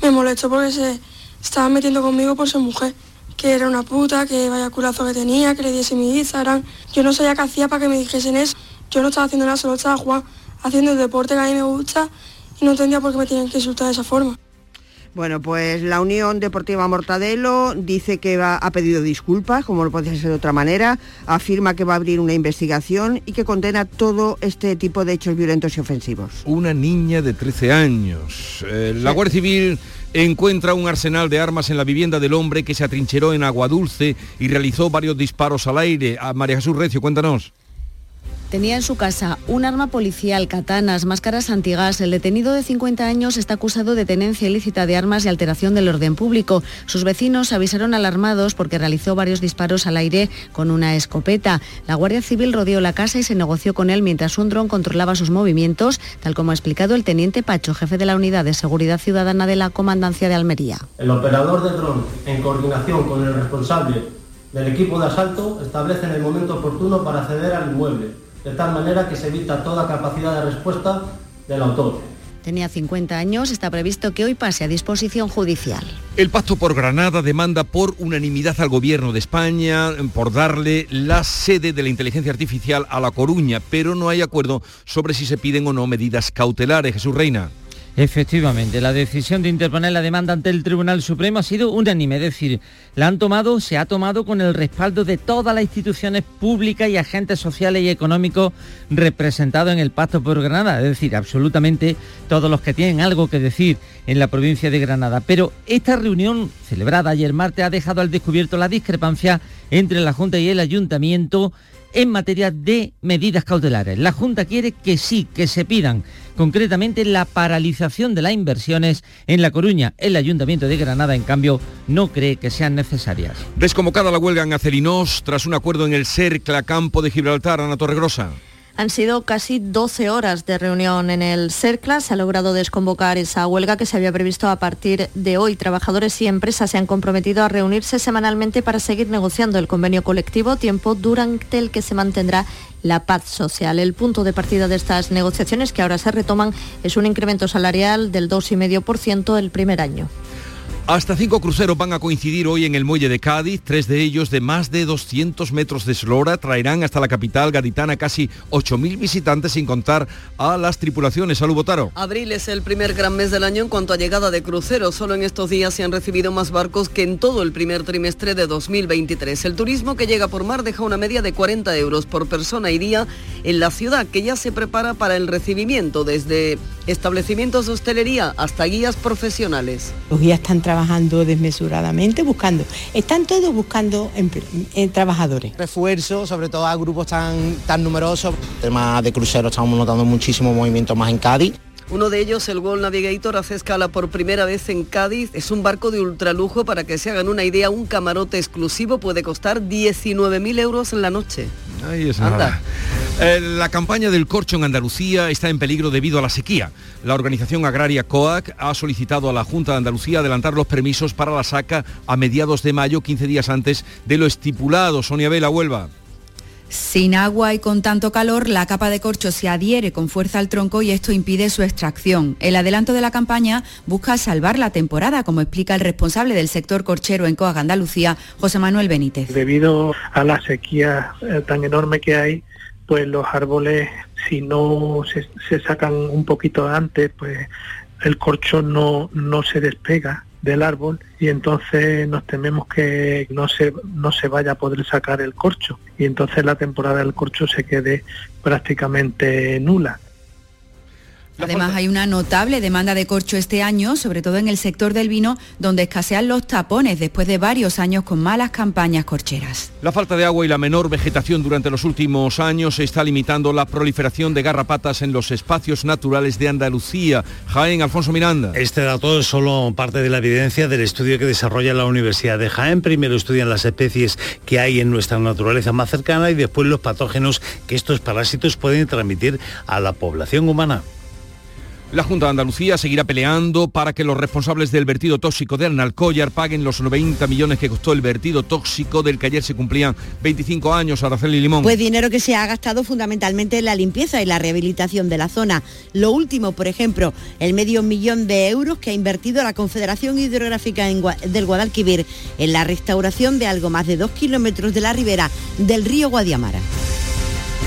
Me molestó porque se estaban metiendo conmigo por ser mujer, que era una puta, que vaya culazo que tenía, que le diese mi Instagram. Yo no sabía qué hacía para que me dijesen eso. Yo no estaba haciendo nada, solo estaba jugando, haciendo el deporte que a mí me gusta y no entendía por qué me tienen que insultar de esa forma. Bueno, pues la Unión Deportiva Mortadelo dice que va, ha pedido disculpas, como no podía ser de otra manera, afirma que va a abrir una investigación y que condena todo este tipo de hechos violentos y ofensivos. Una niña de 13 años. Eh, la Guardia Civil encuentra un arsenal de armas en la vivienda del hombre que se atrincheró en Agua Dulce y realizó varios disparos al aire. A María Jesús Recio, cuéntanos. Tenía en su casa un arma policial, katanas, máscaras antigas. El detenido de 50 años está acusado de tenencia ilícita de armas y alteración del orden público. Sus vecinos avisaron alarmados porque realizó varios disparos al aire con una escopeta. La Guardia Civil rodeó la casa y se negoció con él mientras un dron controlaba sus movimientos, tal como ha explicado el teniente Pacho, jefe de la Unidad de Seguridad Ciudadana de la Comandancia de Almería. El operador de dron, en coordinación con el responsable del equipo de asalto, establece en el momento oportuno para acceder al inmueble de tal manera que se evita toda capacidad de respuesta del autor. Tenía 50 años, está previsto que hoy pase a disposición judicial. El Pacto por Granada demanda por unanimidad al Gobierno de España por darle la sede de la inteligencia artificial a La Coruña, pero no hay acuerdo sobre si se piden o no medidas cautelares. Jesús Reina. Efectivamente, la decisión de interponer la demanda ante el Tribunal Supremo ha sido unánime, es decir, la han tomado, se ha tomado con el respaldo de todas las instituciones públicas y agentes sociales y económicos representados en el Pacto por Granada, es decir, absolutamente todos los que tienen algo que decir en la provincia de Granada. Pero esta reunión celebrada ayer martes ha dejado al descubierto la discrepancia entre la Junta y el Ayuntamiento en materia de medidas cautelares. La Junta quiere que sí, que se pidan concretamente la paralización de las inversiones en La Coruña. El Ayuntamiento de Granada, en cambio, no cree que sean necesarias. Desconvocada la huelga en Acerinos tras un acuerdo en el CERCLA Campo de Gibraltar, Ana Torregrosa. Han sido casi 12 horas de reunión en el CERCLA. Se ha logrado desconvocar esa huelga que se había previsto a partir de hoy. Trabajadores y empresas se han comprometido a reunirse semanalmente para seguir negociando el convenio colectivo, tiempo durante el que se mantendrá la paz social. El punto de partida de estas negociaciones, que ahora se retoman, es un incremento salarial del 2,5% el primer año. Hasta cinco cruceros van a coincidir hoy en el muelle de Cádiz. Tres de ellos de más de 200 metros de eslora traerán hasta la capital gaditana casi 8.000 visitantes sin contar a las tripulaciones. Salud, Botaro. Abril es el primer gran mes del año en cuanto a llegada de cruceros. Solo en estos días se han recibido más barcos que en todo el primer trimestre de 2023. El turismo que llega por mar deja una media de 40 euros por persona y día en la ciudad, que ya se prepara para el recibimiento desde establecimientos de hostelería hasta guías profesionales. Los guías están trabajando desmesuradamente, buscando, están todos buscando eh, trabajadores. Refuerzo, sobre todo a grupos tan, tan numerosos. El tema de cruceros estamos notando muchísimo movimiento más en Cádiz. Uno de ellos, el World Navigator, hace escala por primera vez en Cádiz. Es un barco de ultralujo, para que se hagan una idea, un camarote exclusivo puede costar 19.000 euros en la noche. Ahí es nada. Eh, la campaña del corcho en Andalucía está en peligro debido a la sequía. La organización agraria COAC ha solicitado a la Junta de Andalucía adelantar los permisos para la saca a mediados de mayo, 15 días antes de lo estipulado. Sonia Vela, Huelva. Sin agua y con tanto calor, la capa de corcho se adhiere con fuerza al tronco y esto impide su extracción. El adelanto de la campaña busca salvar la temporada, como explica el responsable del sector corchero en Coag Andalucía, José Manuel Benítez. Debido a la sequía eh, tan enorme que hay, pues los árboles, si no se, se sacan un poquito antes, pues el corcho no, no se despega del árbol y entonces nos tememos que no se, no se vaya a poder sacar el corcho y entonces la temporada del corcho se quede prácticamente nula. Además hay una notable demanda de corcho este año, sobre todo en el sector del vino, donde escasean los tapones después de varios años con malas campañas corcheras. La falta de agua y la menor vegetación durante los últimos años está limitando la proliferación de garrapatas en los espacios naturales de Andalucía. Jaén, Alfonso Miranda. Este dato es solo parte de la evidencia del estudio que desarrolla la Universidad de Jaén. Primero estudian las especies que hay en nuestra naturaleza más cercana y después los patógenos que estos parásitos pueden transmitir a la población humana. La Junta de Andalucía seguirá peleando para que los responsables del vertido tóxico de Arnalcollar paguen los 90 millones que costó el vertido tóxico del que ayer se cumplían 25 años. Araceli Limón. Pues dinero que se ha gastado fundamentalmente en la limpieza y la rehabilitación de la zona. Lo último, por ejemplo, el medio millón de euros que ha invertido la Confederación Hidrográfica del Guadalquivir en la restauración de algo más de dos kilómetros de la ribera del río Guadiamara.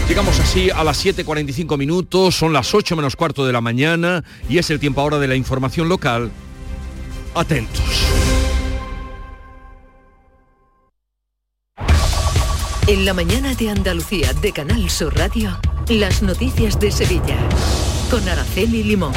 Llegamos así a las 7.45 minutos, son las 8 menos cuarto de la mañana y es el tiempo ahora de la información local. Atentos. En la mañana de Andalucía de Canal Sur Radio, las noticias de Sevilla. Con Araceli Limón.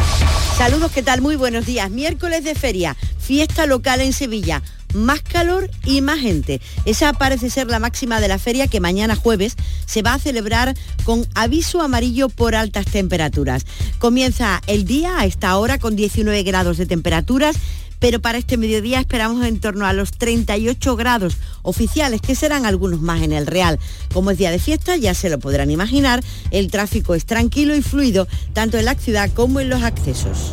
Saludos, ¿qué tal? Muy buenos días. Miércoles de feria, fiesta local en Sevilla más calor y más gente. Esa parece ser la máxima de la feria que mañana jueves se va a celebrar con aviso amarillo por altas temperaturas. Comienza el día a esta hora con 19 grados de temperaturas pero para este mediodía esperamos en torno a los 38 grados oficiales, que serán algunos más en el Real. Como es día de fiesta, ya se lo podrán imaginar, el tráfico es tranquilo y fluido, tanto en la ciudad como en los accesos.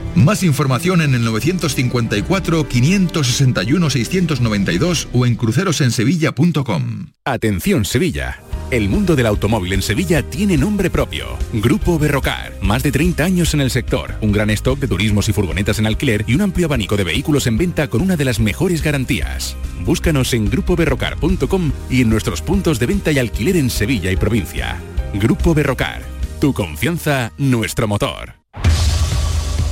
Más información en el 954-561-692 o en crucerosensevilla.com. Atención Sevilla. El mundo del automóvil en Sevilla tiene nombre propio. Grupo Berrocar. Más de 30 años en el sector. Un gran stock de turismos y furgonetas en alquiler y un amplio abanico de vehículos en venta con una de las mejores garantías. Búscanos en grupoberrocar.com y en nuestros puntos de venta y alquiler en Sevilla y provincia. Grupo Berrocar. Tu confianza, nuestro motor.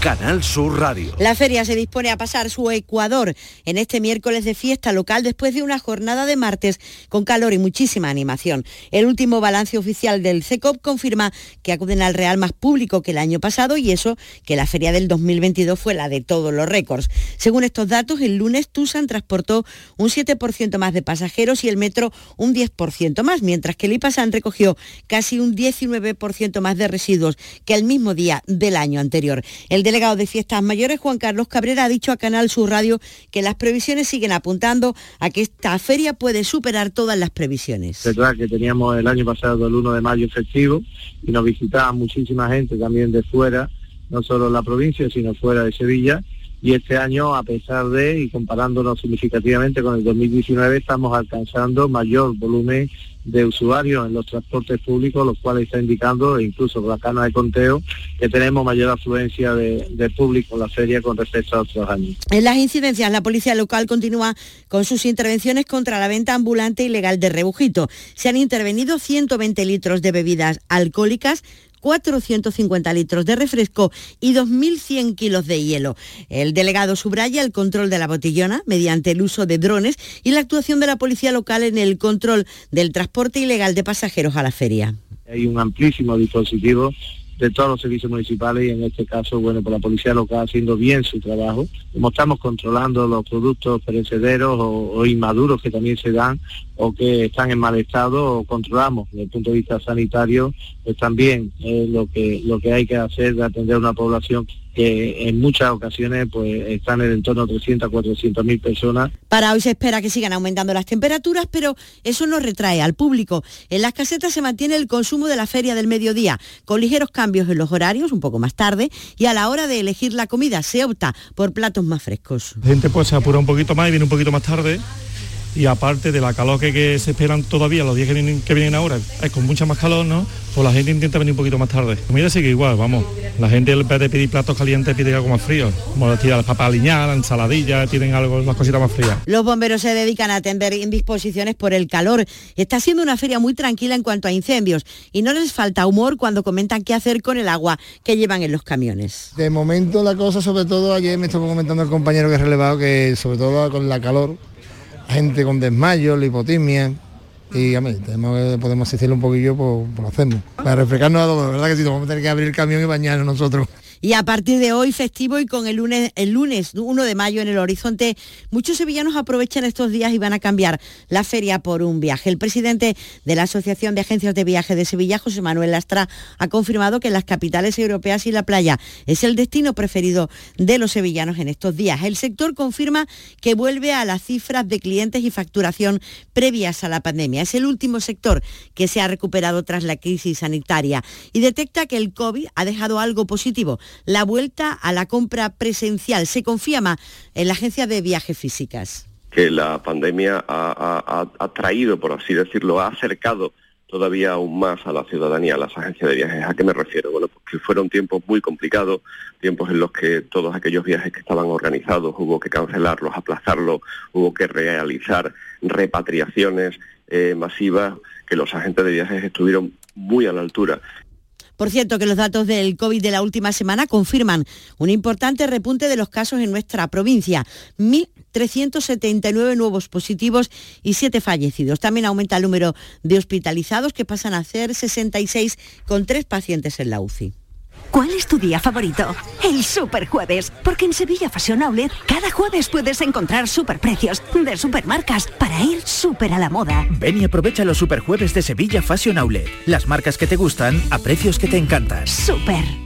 Canal Sur Radio. La feria se dispone a pasar su Ecuador en este miércoles de fiesta local después de una jornada de martes con calor y muchísima animación. El último balance oficial del CECOP confirma que acuden al Real más público que el año pasado y eso que la feria del 2022 fue la de todos los récords. Según estos datos, el lunes Tusan transportó un 7% más de pasajeros y el metro un 10% más, mientras que el IPASAN recogió casi un 19% más de residuos que el mismo día del año anterior. El delegado de Fiestas Mayores, Juan Carlos Cabrera, ha dicho a Canal Sur Radio que las previsiones siguen apuntando a que esta feria puede superar todas las previsiones. Es verdad que teníamos el año pasado el 1 de mayo festivo y nos visitaba muchísima gente también de fuera, no solo la provincia, sino fuera de Sevilla. Y este año, a pesar de, y comparándonos significativamente con el 2019, estamos alcanzando mayor volumen de usuarios en los transportes públicos, los cuales está indicando, e incluso con la cana de conteo, que tenemos mayor afluencia de, público en la feria con respecto a otros años. En las incidencias, la policía local continúa con sus intervenciones contra la venta ambulante ilegal de rebujito. Se han intervenido 120 litros de bebidas alcohólicas, 450 litros de refresco y 2.100 kilos de hielo. El delegado subraya el control de la botellona mediante el uso de drones y la actuación de la policía local en el control del transporte ilegal de pasajeros a la feria. Hay un amplísimo dispositivo de todos los servicios municipales y en este caso, bueno, por la policía local haciendo bien su trabajo. Como estamos controlando los productos perecederos o, o, inmaduros que también se dan o que están en mal estado, o controlamos desde el punto de vista sanitario, pues también lo que, lo que hay que hacer de atender a una población que en muchas ocasiones pues están en el entorno de 300 a 400 mil personas. Para hoy se espera que sigan aumentando las temperaturas, pero eso no retrae al público. En las casetas se mantiene el consumo de la feria del mediodía, con ligeros cambios en los horarios, un poco más tarde, y a la hora de elegir la comida se opta por platos más frescos. La gente pues se apura un poquito más y viene un poquito más tarde y aparte de la calor que, que se esperan todavía los días que vienen, que vienen ahora, es con mucha más calor, ¿no? Pues la gente intenta venir un poquito más tarde. La comida sigue igual, vamos. La gente en vez de pedir platos calientes pide algo más frío. Como las tiras las papas aliñadas, la ensaladilla, tienen algo, las cositas más frías. Los bomberos se dedican a atender indisposiciones por el calor. Está siendo una feria muy tranquila en cuanto a incendios y no les falta humor cuando comentan qué hacer con el agua que llevan en los camiones. De momento la cosa, sobre todo ayer me estuvo comentando el compañero que es relevado que sobre todo con la calor, gente con desmayo, lipotimia, y a mí, podemos asistirle un poquillo, por, por hacerlo. Para refrescarnos a todos, ¿verdad? Que si no vamos a tener que abrir el camión y bañarnos nosotros. Y a partir de hoy festivo y con el lunes, el lunes 1 de mayo en el horizonte, muchos sevillanos aprovechan estos días y van a cambiar la feria por un viaje. El presidente de la Asociación de Agencias de Viaje de Sevilla, José Manuel Lastra, ha confirmado que las capitales europeas y la playa es el destino preferido de los sevillanos en estos días. El sector confirma que vuelve a las cifras de clientes y facturación previas a la pandemia. Es el último sector que se ha recuperado tras la crisis sanitaria y detecta que el COVID ha dejado algo positivo la vuelta a la compra presencial. Se confía más en la agencia de viajes físicas. Que la pandemia ha, traído, por así decirlo, ha acercado todavía aún más a la ciudadanía, a las agencias de viajes. ¿A qué me refiero? Bueno, porque fueron tiempos muy complicados, tiempos en los que todos aquellos viajes que estaban organizados hubo que cancelarlos, aplazarlos, hubo que realizar repatriaciones eh, masivas, que los agentes de viajes estuvieron muy a la altura. Por cierto, que los datos del COVID de la última semana confirman un importante repunte de los casos en nuestra provincia. 1.379 nuevos positivos y 7 fallecidos. También aumenta el número de hospitalizados que pasan a ser 66 con 3 pacientes en la UCI. ¿Cuál es tu día favorito? El Super Jueves, porque en Sevilla Fashion Outlet cada jueves puedes encontrar superprecios de supermarcas para ir súper a la moda. Ven y aprovecha los Super Jueves de Sevilla Fashion Outlet. Las marcas que te gustan a precios que te encantan. Super.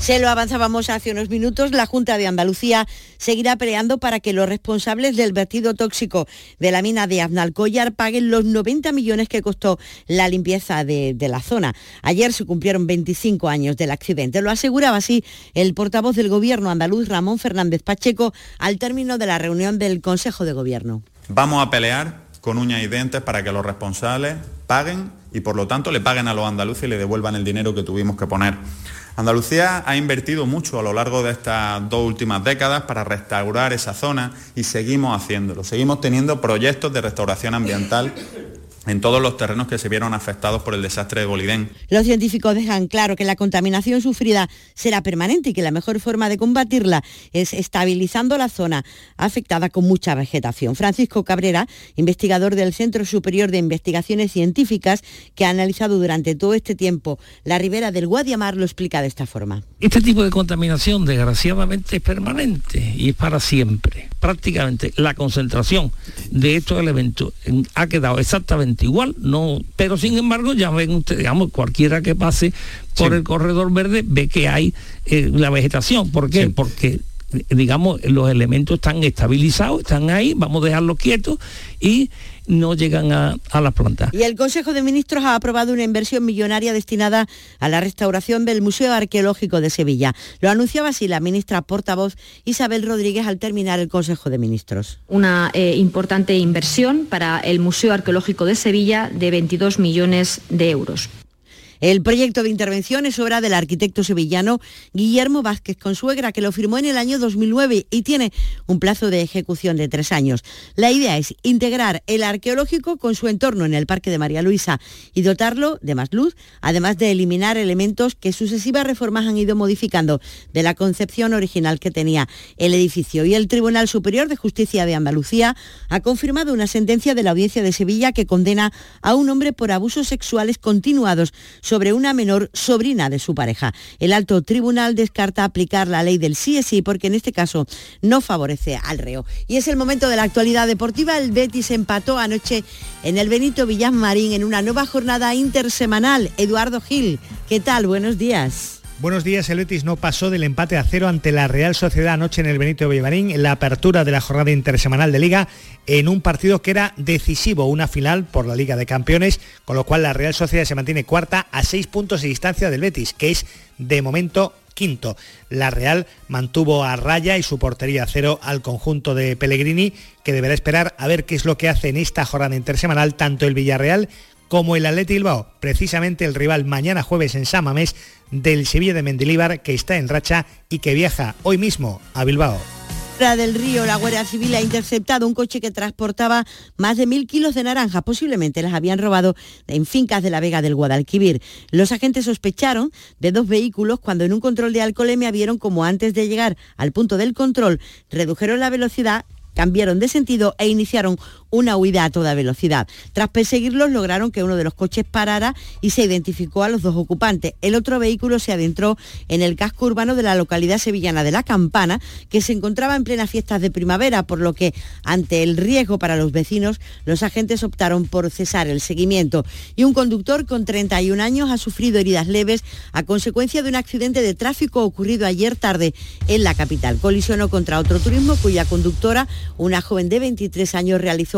Se lo avanzábamos hace unos minutos, la Junta de Andalucía seguirá peleando para que los responsables del vertido tóxico de la mina de Aznalcóllar paguen los 90 millones que costó la limpieza de, de, la zona. Ayer se cumplieron 25 años del accidente. Lo aseguraba así el portavoz del Gobierno andaluz, Ramón Fernández Pacheco, al término de la reunión del Consejo de Gobierno. Vamos a pelear con uñas y dientes para que los responsables paguen y por lo tanto le paguen a los andaluces y le devuelvan el dinero que tuvimos que poner. Andalucía ha invertido mucho a lo largo de estas dos últimas décadas para restaurar esa zona y seguimos haciéndolo. Seguimos teniendo proyectos de restauración ambiental en todos los terrenos que se vieron afectados por el desastre de Bolidén. Los científicos dejan claro que la contaminación sufrida será permanente y que la mejor forma de combatirla es estabilizando la zona afectada con mucha vegetación. Francisco Cabrera, investigador del Centro Superior de Investigaciones Científicas, que ha analizado durante todo este tiempo la ribera del Guadiamar, lo explica de esta forma. Este tipo de contaminación desgraciadamente es permanente y es para siempre. Prácticamente la concentración de estos elementos ha quedado exactamente igual, no, pero sin embargo ya ven ustedes, digamos, cualquiera que pase por el corredor verde ve que hay eh, la vegetación. ¿Por qué? Porque digamos, los elementos están estabilizados, están ahí, vamos a dejarlos quietos y no llegan a, a las plantas. Y el Consejo de Ministros ha aprobado una inversión millonaria destinada a la restauración del Museo Arqueológico de Sevilla. Lo anunciaba así la ministra portavoz Isabel Rodríguez al terminar el Consejo de Ministros. Una eh, importante inversión para el Museo Arqueológico de Sevilla de 22 millones de euros. El proyecto de intervención es obra del arquitecto sevillano Guillermo Vázquez Consuegra, que lo firmó en el año 2009 y tiene un plazo de ejecución de tres años. La idea es integrar el arqueológico con su entorno en el Parque de María Luisa y dotarlo de más luz, además de eliminar elementos que sucesivas reformas han ido modificando de la concepción original que tenía el edificio. Y el Tribunal Superior de Justicia de Andalucía ha confirmado una sentencia de la Audiencia de Sevilla que condena a un hombre por abusos sexuales continuados sobre una menor sobrina de su pareja. El alto tribunal descarta aplicar la ley del sí sí porque en este caso no favorece al reo. Y es el momento de la actualidad deportiva. El Betis empató anoche en el Benito Villamarín en una nueva jornada intersemanal. Eduardo Gil, ¿qué tal? Buenos días. Buenos días, el Betis no pasó del empate a cero ante la Real Sociedad anoche en el Benito Villamarín en la apertura de la jornada intersemanal de Liga en un partido que era decisivo, una final por la Liga de Campeones, con lo cual la Real Sociedad se mantiene cuarta a seis puntos de distancia del Betis, que es de momento quinto. La Real mantuvo a raya y su portería a cero al conjunto de Pellegrini, que deberá esperar a ver qué es lo que hace en esta jornada intersemanal tanto el Villarreal como el Atleti Bilbao, precisamente el rival mañana jueves en San Mamés del Sevilla de Mendilíbar, que está en racha y que viaja hoy mismo a Bilbao del Río, la Guardia Civil ha interceptado un coche que transportaba más de mil kilos de naranjas. Posiblemente las habían robado en fincas de la Vega del Guadalquivir. Los agentes sospecharon de dos vehículos cuando en un control de alcoholemia vieron como antes de llegar al punto del control redujeron la velocidad cambiaron de sentido e iniciaron una huida a toda velocidad. Tras perseguirlos lograron que uno de los coches parara y se identificó a los dos ocupantes. El otro vehículo se adentró en el casco urbano de la localidad sevillana de La Campana, que se encontraba en plenas fiestas de primavera, por lo que ante el riesgo para los vecinos, los agentes optaron por cesar el seguimiento. Y un conductor con 31 años ha sufrido heridas leves a consecuencia de un accidente de tráfico ocurrido ayer tarde en la capital. Colisionó contra otro turismo cuya conductora una joven de 23 años realizó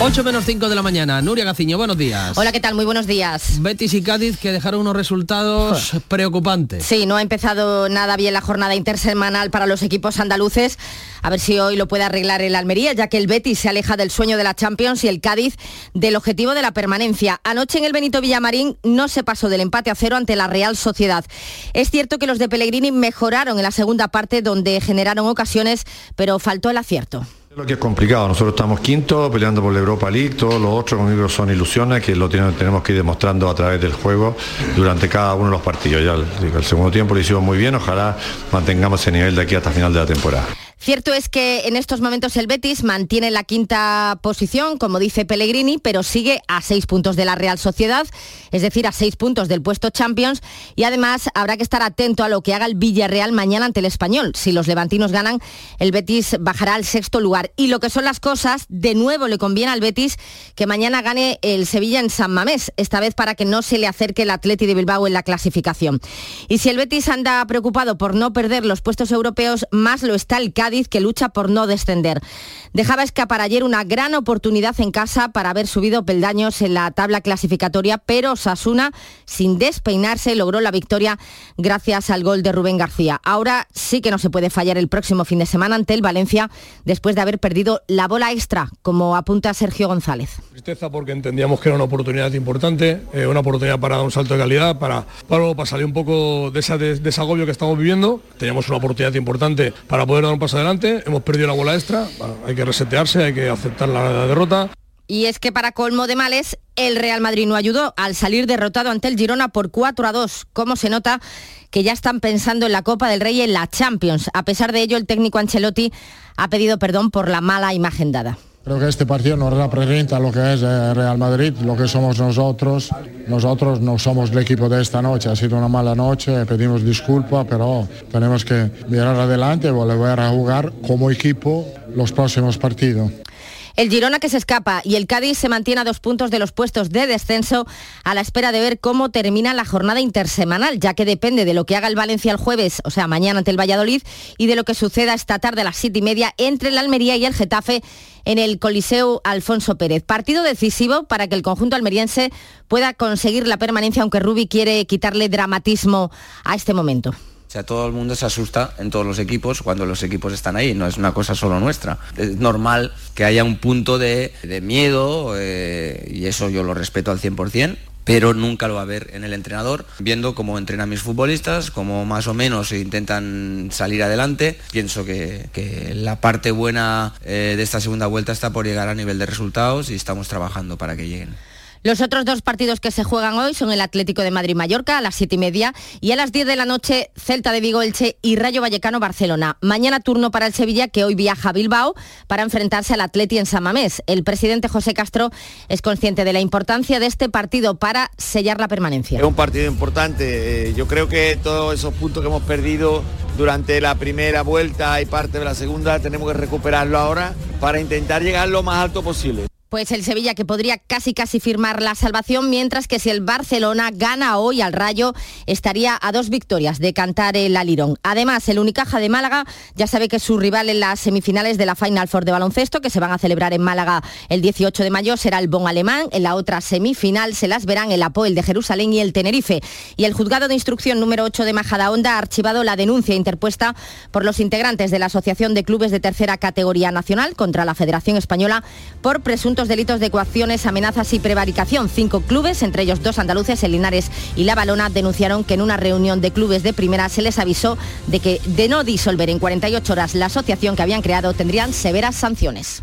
8 menos 5 de la mañana. Nuria Gaciño, buenos días. Hola, ¿qué tal? Muy buenos días. Betis y Cádiz que dejaron unos resultados preocupantes. Sí, no ha empezado nada bien la jornada intersemanal para los equipos andaluces. A ver si hoy lo puede arreglar el Almería, ya que el Betis se aleja del sueño de la Champions y el Cádiz del objetivo de la permanencia. Anoche en el Benito Villamarín no se pasó del empate a cero ante la Real Sociedad. Es cierto que los de Pellegrini mejoraron en la segunda parte donde generaron ocasiones, pero faltó el acierto. Lo que es complicado, nosotros estamos quinto, peleando por la Europa League, todos los otros conmigo son ilusiones que lo tenemos que ir demostrando a través del juego durante cada uno de los partidos. Ya el, el segundo tiempo lo hicimos muy bien, ojalá mantengamos ese nivel de aquí hasta final de la temporada. Cierto es que en estos momentos el Betis mantiene la quinta posición, como dice Pellegrini, pero sigue a seis puntos de la Real Sociedad, es decir, a seis puntos del puesto Champions, y además habrá que estar atento a lo que haga el Villarreal mañana ante el Español. Si los levantinos ganan, el Betis bajará al sexto lugar. Y lo que son las cosas, de nuevo le conviene al Betis que mañana gane el Sevilla en San Mamés, esta vez para que no se le acerque el Atleti de Bilbao en la clasificación. Y si el Betis anda preocupado por no perder los puestos europeos, más lo está el que lucha por no descender. Dejaba escapar ayer una gran oportunidad en casa para haber subido peldaños en la tabla clasificatoria, pero Sasuna, sin despeinarse, logró la victoria gracias al gol de Rubén García. Ahora sí que no se puede fallar el próximo fin de semana ante el Valencia después de haber perdido la bola extra, como apunta Sergio González. Tristeza porque entendíamos que era una oportunidad importante, eh, una oportunidad para dar un salto de calidad, para, para, para salir un poco de, esa, de ese agobio que estamos viviendo. Teníamos una oportunidad importante para poder dar un paso adelante, hemos perdido la bola extra, hay que resetearse, hay que aceptar la derrota. Y es que para colmo de males, el Real Madrid no ayudó al salir derrotado ante el Girona por 4 a 2. Como se nota que ya están pensando en la Copa del Rey y en la Champions. A pesar de ello, el técnico Ancelotti ha pedido perdón por la mala imagen dada. Creo que este partido no representa lo que es el Real Madrid, lo que somos nosotros. Nosotros no somos el equipo de esta noche, ha sido una mala noche, pedimos disculpas, pero tenemos que mirar adelante y volver a jugar como equipo los próximos partidos. El Girona que se escapa y el Cádiz se mantiene a dos puntos de los puestos de descenso a la espera de ver cómo termina la jornada intersemanal, ya que depende de lo que haga el Valencia el jueves, o sea, mañana ante el Valladolid, y de lo que suceda esta tarde a las siete y media entre el Almería y el Getafe en el Coliseo Alfonso Pérez. Partido decisivo para que el conjunto almeriense pueda conseguir la permanencia, aunque Rubi quiere quitarle dramatismo a este momento. O sea, todo el mundo se asusta en todos los equipos cuando los equipos están ahí, no es una cosa solo nuestra. Es normal que haya un punto de, miedo eh, y eso yo lo respeto al 100%, pero nunca lo va a ver en el entrenador, viendo cómo entrenan mis futbolistas, cómo más o menos intentan salir adelante. Pienso que, la parte buena eh, de esta segunda vuelta está por llegar a nivel de resultados y estamos trabajando para que lleguen. Los otros dos partidos que se juegan hoy son el Atlético de Madrid-Mallorca a las 7 y media y a las 10 de la noche Celta de Vigo-Elche y Rayo Vallecano-Barcelona. Mañana turno para el Sevilla que hoy viaja a Bilbao para enfrentarse al Atleti en San Mamés. El presidente José Castro es consciente de la importancia de este partido para sellar la permanencia. Es un partido importante. Eh, yo creo que todos esos puntos que hemos perdido durante la primera vuelta y parte de la segunda tenemos que recuperarlo ahora para intentar llegar lo más alto posible. Pues el Sevilla que podría casi casi firmar la salvación, mientras que si el Barcelona gana hoy al Rayo, estaría a dos victorias de cantar el Alirón. Además, el Unicaja de Málaga ya sabe que su rival en las semifinales de la Final Four de baloncesto, que se van a celebrar en Málaga el 18 de mayo, será el Bon Alemán. En la otra semifinal se las verán el Apoel de Jerusalén y el Tenerife. Y el juzgado de instrucción número 8 de Majadahonda ha archivado la denuncia interpuesta por los integrantes de la Asociación de Clubes de Tercera Categoría Nacional contra la Federación Española por presunto delitos de coacciones, amenazas y prevaricación. Cinco clubes, entre ellos dos andaluces, el Linares y La Balona, denunciaron que en una reunión de clubes de primera se les avisó de que de no disolver en 48 horas la asociación que habían creado tendrían severas sanciones.